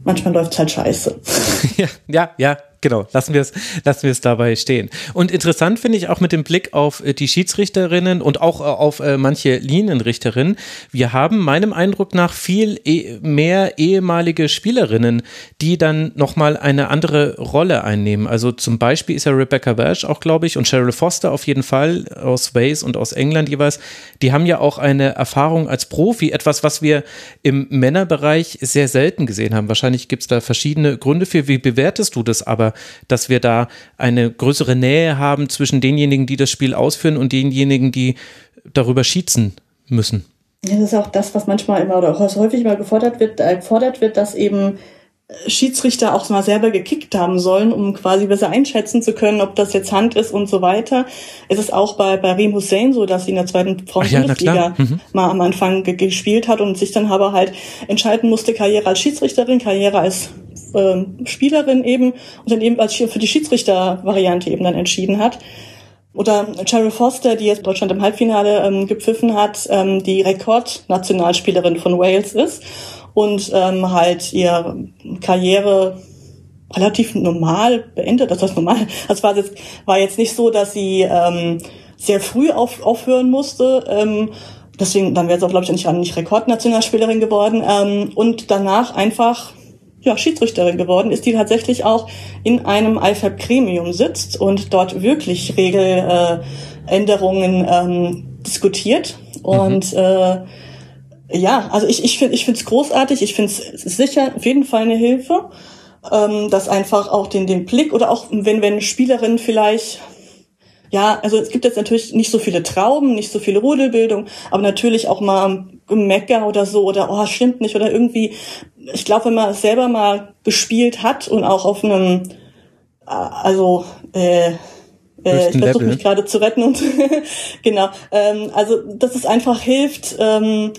manchmal läuft's halt scheiße. ja, ja, ja, genau, lassen wir es lassen wir es dabei stehen. Und interessant finde ich auch mit dem Blick auf äh, die Schiedsrichterinnen und auch äh, auf äh, manche Linienrichterinnen. Wir haben meinem Eindruck nach viel e mehr ehemalige Spielerinnen, die dann nochmal eine andere Rolle einnehmen. Also zum Beispiel ist ja Rebecca Welsh auch, glaube ich, und Cheryl Foster auf jeden Fall aus Wales und aus England jeweils. Die haben ja auch eine Erfahrung als Profi, etwas, was wir im Männerbereich sehr selten gesehen haben. Wahrscheinlich gibt es da verschiedene Gründe für. Wie bewertest du das aber? Dass wir da eine größere Nähe haben zwischen denjenigen, die das Spiel ausführen und denjenigen, die darüber schießen müssen. Das ist auch das, was manchmal immer oder häufig mal gefordert wird, äh, gefordert wird, dass eben äh, Schiedsrichter auch mal selber gekickt haben sollen, um quasi besser einschätzen zu können, ob das jetzt Hand ist und so weiter. Es ist auch bei, bei Reem Hussein so, dass sie in der zweiten Frauen-Bundesliga ja, mhm. mal am Anfang gespielt hat und sich dann aber halt entscheiden musste, Karriere als Schiedsrichterin, Karriere als ähm, Spielerin eben und dann eben als für die Schiedsrichter-Variante eben dann entschieden hat. Oder Cheryl Foster, die jetzt Deutschland im Halbfinale ähm, gepfiffen hat, ähm, die Rekordnationalspielerin von Wales ist und ähm, halt ihre Karriere relativ normal beendet. Das heißt normal. Das war jetzt, war jetzt nicht so, dass sie ähm, sehr früh auf, aufhören musste. Ähm, deswegen, dann wäre sie auch, glaube ich, nicht, nicht Rekordnationalspielerin geworden. Ähm, und danach einfach ja, Schiedsrichterin geworden ist, die tatsächlich auch in einem IFAB-Gremium sitzt und dort wirklich Regeländerungen ähm, diskutiert. Und mhm. äh, ja, also ich, ich finde ich finde es großartig, ich finde es sicher auf jeden Fall eine Hilfe, ähm, dass einfach auch den, den Blick oder auch wenn, wenn Spielerinnen vielleicht ja, also es gibt jetzt natürlich nicht so viele Trauben, nicht so viele Rudelbildung, aber natürlich auch mal Mecker oder so oder oh, stimmt nicht oder irgendwie ich glaube, wenn man es selber mal gespielt hat und auch auf einem, äh, also äh, äh, ich versuche mich gerade zu retten und genau, ähm, also dass es einfach hilft, ähm,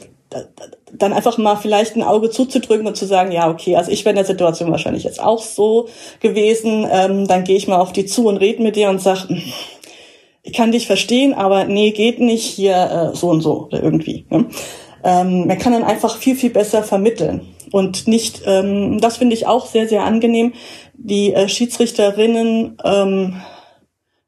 dann einfach mal vielleicht ein Auge zuzudrücken und zu sagen, ja, okay, also ich wäre in der Situation wahrscheinlich jetzt auch so gewesen, ähm, dann gehe ich mal auf die zu und rede mit dir und sag, hm, ich kann dich verstehen, aber nee, geht nicht hier äh, so und so oder irgendwie. Ne? Ähm, man kann dann einfach viel, viel besser vermitteln und nicht, ähm, das finde ich auch sehr, sehr angenehm, die äh, Schiedsrichterinnen ähm,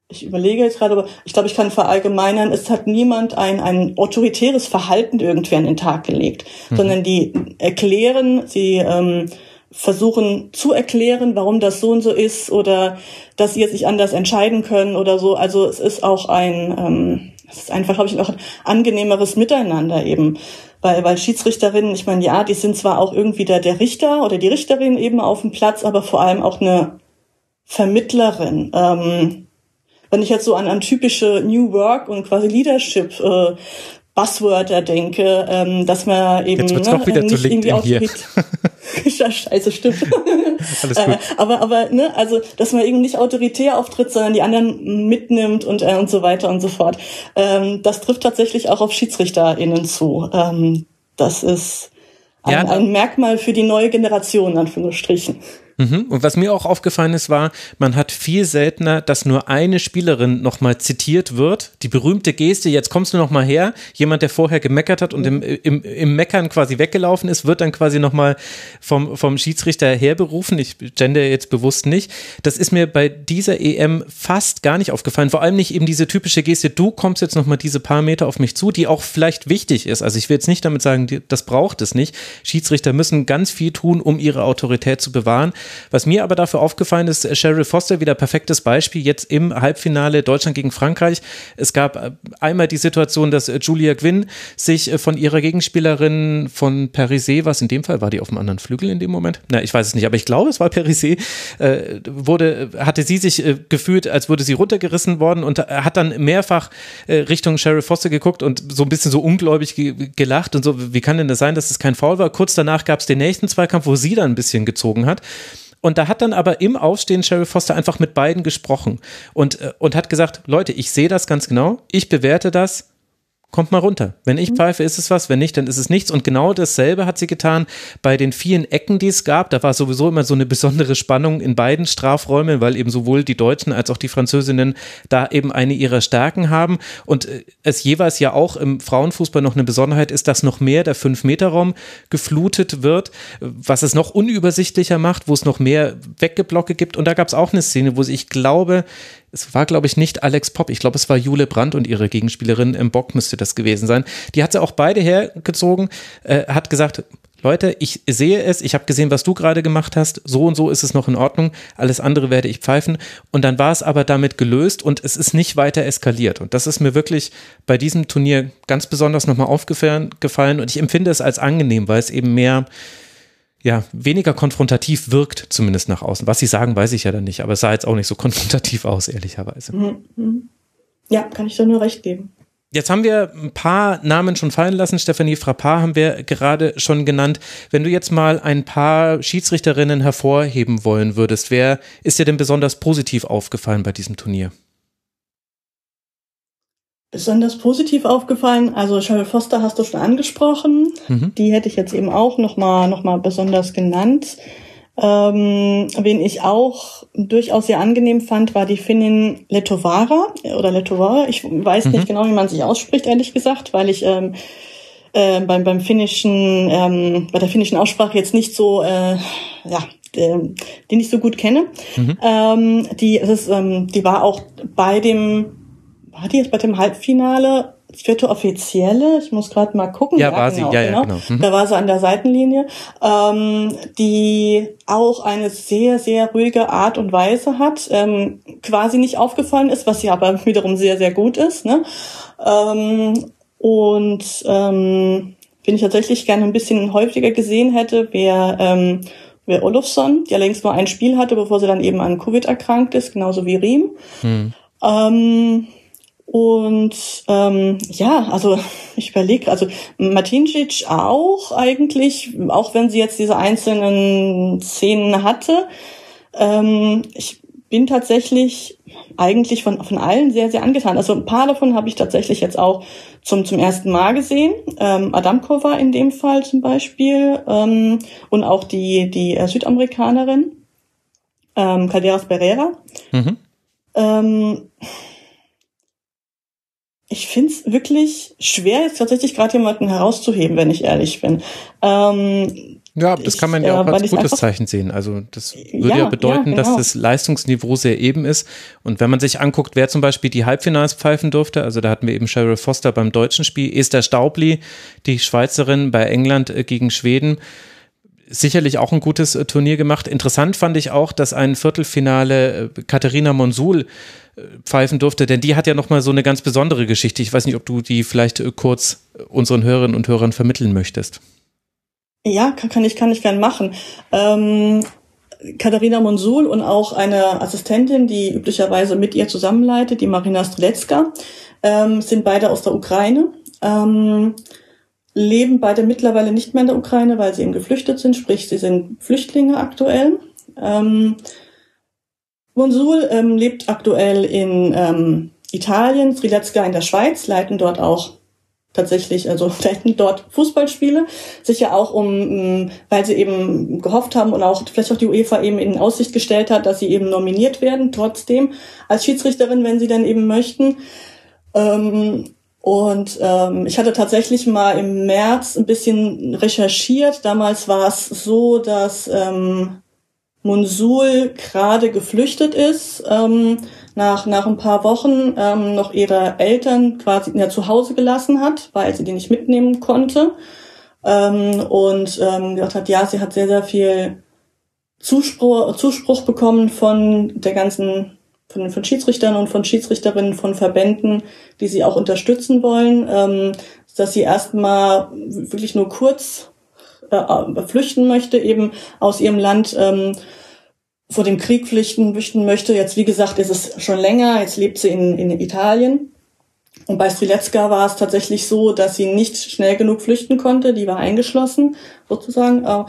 ich überlege jetzt gerade, aber ich glaube, ich kann verallgemeinern, es hat niemand ein, ein autoritäres Verhalten irgendwie an den Tag gelegt, mhm. sondern die erklären, sie ähm, versuchen zu erklären, warum das so und so ist oder dass sie jetzt nicht anders entscheiden können oder so. Also es ist auch ein, ähm, es ist einfach, glaube ich, auch ein angenehmeres Miteinander eben. Weil, weil Schiedsrichterinnen, ich meine, ja, die sind zwar auch irgendwie der, der Richter oder die Richterin eben auf dem Platz, aber vor allem auch eine Vermittlerin. Ähm, wenn ich jetzt so an, an typische New Work und quasi Leadership äh, Buzzwörter denke, ähm, dass man eben jetzt wird's ne, doch wieder nicht zu irgendwie Autorität. Scheiße, stimmt. Alles gut. Äh, aber aber ne, also dass man eben nicht autoritär auftritt, sondern die anderen mitnimmt und äh, und so weiter und so fort. Ähm, das trifft tatsächlich auch auf SchiedsrichterInnen zu. Ähm, das ist ein, ja, ein Merkmal für die neue Generation, in Anführungsstrichen. Mhm. Und was mir auch aufgefallen ist, war, man hat viel seltener, dass nur eine Spielerin nochmal zitiert wird. Die berühmte Geste, jetzt kommst du nochmal her. Jemand, der vorher gemeckert hat und im, im, im Meckern quasi weggelaufen ist, wird dann quasi nochmal vom, vom Schiedsrichter herberufen. Ich gender jetzt bewusst nicht. Das ist mir bei dieser EM fast gar nicht aufgefallen. Vor allem nicht eben diese typische Geste, du kommst jetzt nochmal diese paar Meter auf mich zu, die auch vielleicht wichtig ist. Also ich will jetzt nicht damit sagen, das braucht es nicht. Schiedsrichter müssen ganz viel tun, um ihre Autorität zu bewahren. Was mir aber dafür aufgefallen ist, Cheryl Foster wieder perfektes Beispiel jetzt im Halbfinale Deutschland gegen Frankreich. Es gab äh, einmal die Situation, dass äh, Julia Gwynn sich äh, von ihrer Gegenspielerin von Perisé, was in dem Fall war die auf dem anderen Flügel in dem Moment? Na, ich weiß es nicht, aber ich glaube, es war Perisé, äh, wurde, hatte sie sich äh, gefühlt, als würde sie runtergerissen worden und hat dann mehrfach äh, Richtung Cheryl Foster geguckt und so ein bisschen so ungläubig ge gelacht und so, wie kann denn das sein, dass es kein Foul war? Kurz danach gab es den nächsten Zweikampf, wo sie dann ein bisschen gezogen hat. Und da hat dann aber im Aufstehen Sherry Foster einfach mit beiden gesprochen und, äh, und hat gesagt, Leute, ich sehe das ganz genau, ich bewerte das, kommt mal runter. Wenn ich mhm. pfeife, ist es was, wenn nicht, dann ist es nichts. Und genau dasselbe hat sie getan bei den vielen Ecken, die es gab. Da war sowieso immer so eine besondere Spannung in beiden Strafräumen, weil eben sowohl die Deutschen als auch die Französinnen da eben eine ihrer Stärken haben. Und äh, es jeweils ja auch im Frauenfußball noch eine Besonderheit ist, dass noch mehr der Fünf-Meter-Raum geflutet wird, was es noch unübersichtlicher macht, wo es noch mehr Weggeblocke gibt. Und da gab es auch eine Szene, wo sie, ich glaube, es war, glaube ich, nicht Alex Popp. Ich glaube, es war Jule Brandt und ihre Gegenspielerin im Bock müsste das gewesen sein. Die hat sie auch beide hergezogen, äh, hat gesagt, Leute, ich sehe es, ich habe gesehen, was du gerade gemacht hast, so und so ist es noch in Ordnung, alles andere werde ich pfeifen. Und dann war es aber damit gelöst und es ist nicht weiter eskaliert. Und das ist mir wirklich bei diesem Turnier ganz besonders nochmal aufgefallen und ich empfinde es als angenehm, weil es eben mehr, ja, weniger konfrontativ wirkt, zumindest nach außen. Was sie sagen, weiß ich ja dann nicht, aber es sah jetzt auch nicht so konfrontativ aus, ehrlicherweise. Mhm, mhm. Ja, kann ich da nur recht geben. Jetzt haben wir ein paar Namen schon fallen lassen. Stefanie Frappard haben wir gerade schon genannt. Wenn du jetzt mal ein paar Schiedsrichterinnen hervorheben wollen würdest, wer ist dir denn besonders positiv aufgefallen bei diesem Turnier? Besonders positiv aufgefallen. Also Cheryl Foster hast du schon angesprochen. Mhm. Die hätte ich jetzt eben auch nochmal noch mal besonders genannt. Ähm, wen ich auch durchaus sehr angenehm fand, war die Finnin Letovara oder Letovara. Ich weiß mhm. nicht genau, wie man sich ausspricht, ehrlich gesagt, weil ich ähm, äh, beim, beim finnischen, ähm, bei der finnischen Aussprache jetzt nicht so, äh, ja, äh, die nicht so gut kenne. Mhm. Ähm, die, es ist, ähm, die war auch bei dem war die jetzt bei dem Halbfinale vierte Offizielle? Ich muss gerade mal gucken. Ja, ja war genau, sie, ja, genau. ja, genau. Mhm. Da war sie an der Seitenlinie, ähm, die auch eine sehr, sehr ruhige Art und Weise hat, ähm, quasi nicht aufgefallen ist, was sie aber wiederum sehr, sehr gut ist. Ne? Ähm, und ähm, wenn ich tatsächlich gerne ein bisschen häufiger gesehen hätte, wäre ähm, wär Olofsson, die allerdings nur ein Spiel hatte, bevor sie dann eben an Covid erkrankt ist, genauso wie Riem. Hm. Ähm, und ähm, ja, also ich überlege, also Martincic auch eigentlich, auch wenn sie jetzt diese einzelnen Szenen hatte. Ähm, ich bin tatsächlich eigentlich von, von allen sehr, sehr angetan. Also ein paar davon habe ich tatsächlich jetzt auch zum, zum ersten Mal gesehen. Ähm, Adamkova in dem Fall zum Beispiel ähm, und auch die, die äh, Südamerikanerin, ähm, Calderas Pereira. Mhm. Ähm, ich finde es wirklich schwer, jetzt tatsächlich gerade jemanden herauszuheben, wenn ich ehrlich bin. Ähm, Ja, das ich, kann man ja auch äh, als gutes Zeichen sehen. Also das würde ja, ja bedeuten, ja, genau. dass das Leistungsniveau sehr eben ist. Und wenn man sich anguckt, wer zum Beispiel die Halbfinals pfeifen durfte, also da hatten wir eben Cheryl Foster beim deutschen Spiel, Esther Staubli, die Schweizerin bei England äh, gegen Schweden sicherlich auch ein gutes äh, Turnier gemacht. Interessant fand ich auch, dass ein Viertelfinale Katharina Monsul pfeifen durfte, denn die hat ja nochmal so eine ganz besondere Geschichte. Ich weiß nicht, ob du die vielleicht kurz unseren Hörerinnen und Hörern vermitteln möchtest. Ja, kann, kann ich, kann ich gern machen. Ähm, Katharina Monsul und auch eine Assistentin, die üblicherweise mit ihr zusammenleitet, die Marina Strelecka, ähm, sind beide aus der Ukraine. Ähm, leben beide mittlerweile nicht mehr in der Ukraine, weil sie eben geflüchtet sind, sprich, sie sind Flüchtlinge aktuell. Ähm, Monsul ähm, lebt aktuell in ähm, Italien, Strelecka in der Schweiz, leiten dort auch tatsächlich, also vielleicht dort Fußballspiele, sicher auch um, weil sie eben gehofft haben und auch vielleicht auch die UEFA eben in Aussicht gestellt hat, dass sie eben nominiert werden, trotzdem als Schiedsrichterin, wenn sie dann eben möchten. Ähm, und ähm, ich hatte tatsächlich mal im März ein bisschen recherchiert. Damals war es so, dass ähm, Monsul gerade geflüchtet ist. Ähm, nach, nach ein paar Wochen ähm, noch ihre Eltern quasi ja, zu Hause gelassen hat, weil sie die nicht mitnehmen konnte. Ähm, und ähm, gesagt hat, ja, sie hat sehr, sehr viel Zuspruch, Zuspruch bekommen von der ganzen, von, von Schiedsrichtern und von Schiedsrichterinnen, von Verbänden, die sie auch unterstützen wollen, ähm, dass sie erstmal wirklich nur kurz äh, flüchten möchte, eben aus ihrem Land, ähm, vor dem Krieg flüchten, flüchten möchte. Jetzt, wie gesagt, ist es schon länger. Jetzt lebt sie in, in Italien. Und bei Strilecka war es tatsächlich so, dass sie nicht schnell genug flüchten konnte. Die war eingeschlossen, sozusagen. Äh,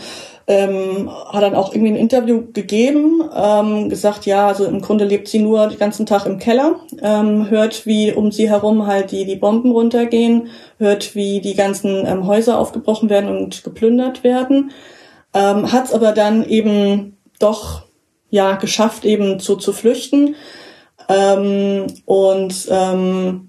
ähm, hat dann auch irgendwie ein Interview gegeben, ähm, gesagt, ja, also im Grunde lebt sie nur den ganzen Tag im Keller, ähm, hört, wie um sie herum halt die, die Bomben runtergehen, hört, wie die ganzen ähm, Häuser aufgebrochen werden und geplündert werden, ähm, hat aber dann eben doch ja geschafft, eben zu, zu flüchten. Ähm, und ähm,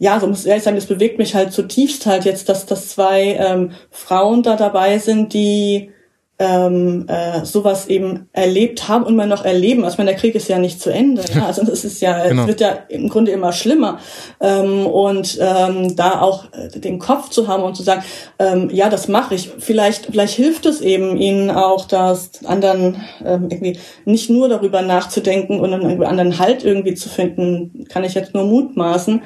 ja, so muss ich ehrlich sagen, das bewegt mich halt zutiefst halt jetzt, dass, dass zwei ähm, Frauen da dabei sind, die ähm, äh, sowas eben erlebt haben und man noch erleben. Also ich meine, der Krieg ist ja nicht zu Ende. Ja? Also es ist ja, genau. es wird ja im Grunde immer schlimmer. Ähm, und ähm, da auch äh, den Kopf zu haben und zu sagen, ähm, ja, das mache ich. Vielleicht, vielleicht hilft es eben ihnen auch, dass anderen ähm, irgendwie nicht nur darüber nachzudenken und einen anderen Halt irgendwie zu finden, kann ich jetzt nur mutmaßen.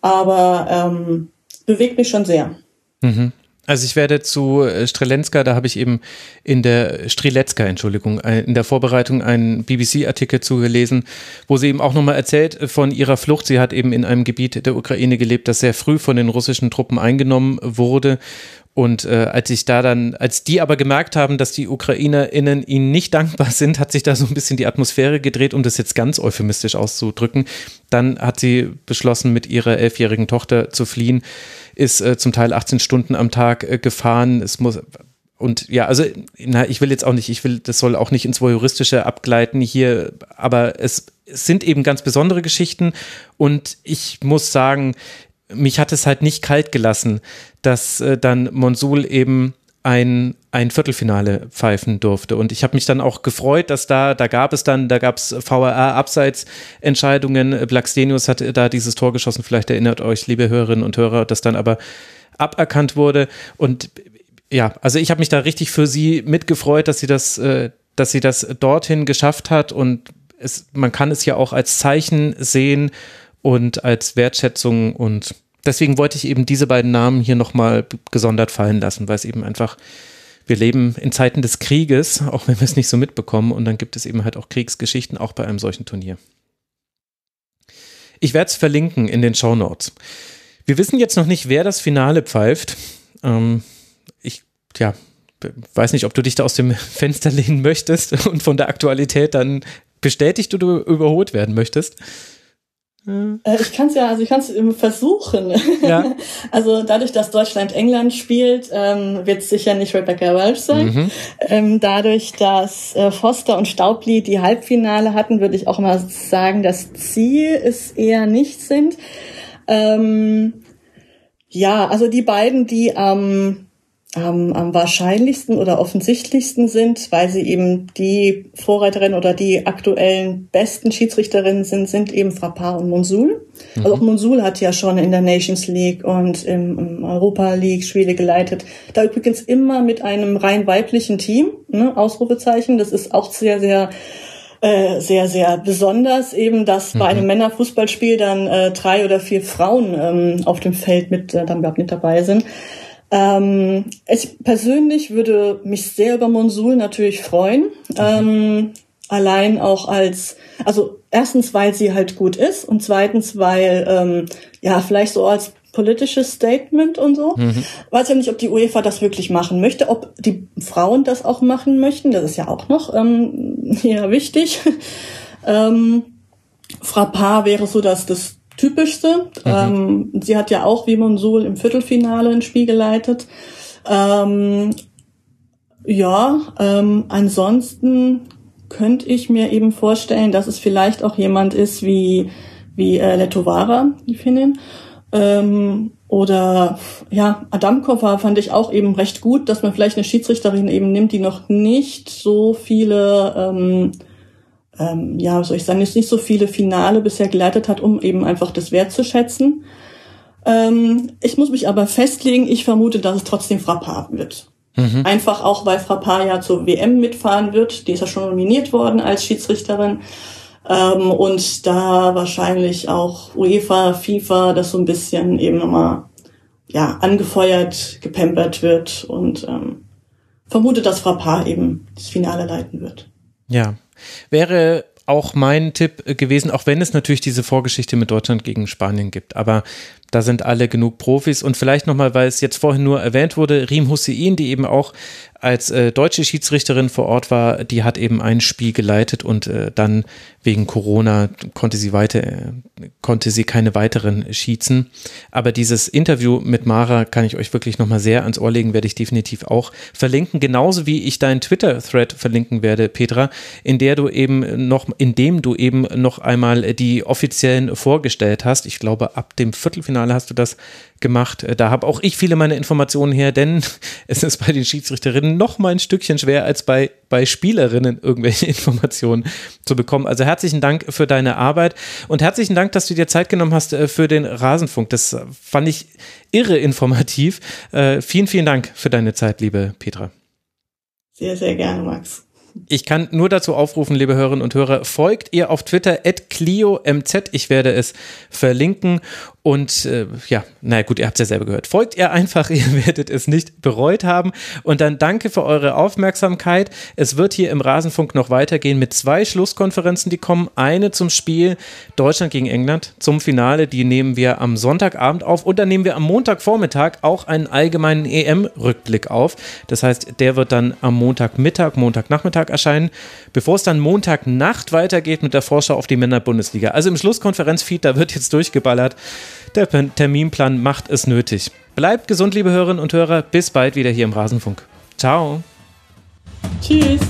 Aber ähm, bewegt mich schon sehr. Mhm. Also ich werde zu äh, Strelenska, da habe ich eben in der Strilecka, Entschuldigung, in der Vorbereitung einen BBC-Artikel zugelesen, wo sie eben auch nochmal erzählt von ihrer Flucht. Sie hat eben in einem Gebiet der Ukraine gelebt, das sehr früh von den russischen Truppen eingenommen wurde. Und äh, als ich da dann, als die aber gemerkt haben, dass die UkrainerInnen ihnen nicht dankbar sind, hat sich da so ein bisschen die Atmosphäre gedreht, um das jetzt ganz euphemistisch auszudrücken. Dann hat sie beschlossen, mit ihrer elfjährigen Tochter zu fliehen ist äh, zum Teil 18 Stunden am Tag äh, gefahren. Es muss und ja, also na, ich will jetzt auch nicht, ich will, das soll auch nicht ins Voyeuristische abgleiten hier, aber es, es sind eben ganz besondere Geschichten und ich muss sagen, mich hat es halt nicht kalt gelassen, dass äh, dann Monsul eben ein, ein Viertelfinale pfeifen durfte. Und ich habe mich dann auch gefreut, dass da, da gab es dann, da gab es VRA-Abseitsentscheidungen. Blackstenius hat da dieses Tor geschossen, vielleicht erinnert euch, liebe Hörerinnen und Hörer, das dann aber aberkannt wurde. Und ja, also ich habe mich da richtig für sie mitgefreut, dass sie das, äh, dass sie das dorthin geschafft hat. Und es, man kann es ja auch als Zeichen sehen und als Wertschätzung und deswegen wollte ich eben diese beiden Namen hier nochmal gesondert fallen lassen, weil es eben einfach, wir leben in Zeiten des Krieges, auch wenn wir es nicht so mitbekommen, und dann gibt es eben halt auch Kriegsgeschichten, auch bei einem solchen Turnier. Ich werde es verlinken in den Show Notes. Wir wissen jetzt noch nicht, wer das Finale pfeift. Ähm, ich, ja, weiß nicht, ob du dich da aus dem Fenster lehnen möchtest und von der Aktualität dann bestätigt oder überholt werden möchtest. Äh, ich kann es ja, also ich kann es versuchen. Ja. Also dadurch, dass Deutschland England spielt, ähm, wird es sicher nicht Rebecca Welch sein. Mhm. Ähm, dadurch, dass äh, Foster und Staubli die Halbfinale hatten, würde ich auch mal sagen, das Ziel es eher nicht sind. Ähm, ja, also die beiden, die am am, am wahrscheinlichsten oder offensichtlichsten sind, weil sie eben die Vorreiterin oder die aktuellen besten Schiedsrichterinnen sind, sind eben Frappard und Monsul. Mhm. Also auch Monsul hat ja schon in der Nations League und im, im Europa League Spiele geleitet. Da übrigens immer mit einem rein weiblichen Team, ne, Ausrufezeichen. Das ist auch sehr, sehr äh, sehr, sehr besonders eben, dass mhm. bei einem Männerfußballspiel dann äh, drei oder vier Frauen ähm, auf dem Feld mit äh, dann überhaupt nicht dabei sind. Ähm, ich persönlich würde mich sehr über Monsul natürlich freuen. Ähm, allein auch als, also erstens, weil sie halt gut ist und zweitens, weil, ähm, ja, vielleicht so als politisches Statement und so. Mhm. Weiß ja nicht, ob die UEFA das wirklich machen möchte, ob die Frauen das auch machen möchten. Das ist ja auch noch ähm, ja, wichtig. ähm, Frappard wäre so dass das Typischste. Mhm. Ähm, sie hat ja auch wie Monsul im Viertelfinale ein Spiel geleitet. Ähm, ja, ähm, ansonsten könnte ich mir eben vorstellen, dass es vielleicht auch jemand ist wie, wie äh, Letovara, die Finnin. Ähm, oder ja, Adamkova fand ich auch eben recht gut, dass man vielleicht eine Schiedsrichterin eben nimmt, die noch nicht so viele ähm, ähm, ja, soll ich sagen, jetzt nicht so viele Finale bisher geleitet hat, um eben einfach das wertzuschätzen. Ähm, ich muss mich aber festlegen, ich vermute, dass es trotzdem Frappard wird. Mhm. Einfach auch, weil Frappard ja zur WM mitfahren wird. Die ist ja schon nominiert worden als Schiedsrichterin. Ähm, und da wahrscheinlich auch UEFA, FIFA das so ein bisschen eben nochmal ja, angefeuert, gepempert wird und ähm, vermute, dass Frappard eben das Finale leiten wird. Ja, Wäre auch mein Tipp gewesen, auch wenn es natürlich diese Vorgeschichte mit Deutschland gegen Spanien gibt. Aber da sind alle genug Profis. Und vielleicht nochmal, weil es jetzt vorhin nur erwähnt wurde, Riem Hussein, die eben auch als äh, deutsche Schiedsrichterin vor Ort war, die hat eben ein Spiel geleitet und äh, dann wegen Corona konnte sie weiter, äh, konnte sie keine weiteren schießen. Aber dieses Interview mit Mara kann ich euch wirklich nochmal sehr ans Ohr legen, werde ich definitiv auch verlinken. Genauso wie ich deinen Twitter-Thread verlinken werde, Petra, in der du eben noch, in dem du eben noch einmal die offiziellen vorgestellt hast. Ich glaube, ab dem Viertelfinale Finale hast du das gemacht. Äh, da habe auch ich viele meiner Informationen her, denn es ist bei den Schiedsrichterinnen noch mal ein Stückchen schwer als bei, bei Spielerinnen irgendwelche Informationen zu bekommen. Also herzlichen Dank für deine Arbeit und herzlichen Dank, dass du dir Zeit genommen hast äh, für den Rasenfunk. Das fand ich irre informativ. Äh, vielen, vielen Dank für deine Zeit, liebe Petra. Sehr, sehr gerne, Max. Ich kann nur dazu aufrufen, liebe Hörerinnen und Hörer, folgt ihr auf Twitter at ClioMZ. Ich werde es verlinken. Und äh, ja, naja gut, ihr habt es ja selber gehört. Folgt ihr einfach, ihr werdet es nicht bereut haben. Und dann danke für eure Aufmerksamkeit. Es wird hier im Rasenfunk noch weitergehen mit zwei Schlusskonferenzen, die kommen. Eine zum Spiel Deutschland gegen England zum Finale. Die nehmen wir am Sonntagabend auf. Und dann nehmen wir am Montagvormittag auch einen allgemeinen EM-Rückblick auf. Das heißt, der wird dann am Montagmittag, Montagnachmittag erscheinen, bevor es dann Montagnacht weitergeht mit der Vorschau auf die Männerbundesliga. Also im Schlusskonferenzfeed, da wird jetzt durchgeballert. Der Terminplan macht es nötig. Bleibt gesund, liebe Hörerinnen und Hörer. Bis bald wieder hier im Rasenfunk. Ciao. Tschüss.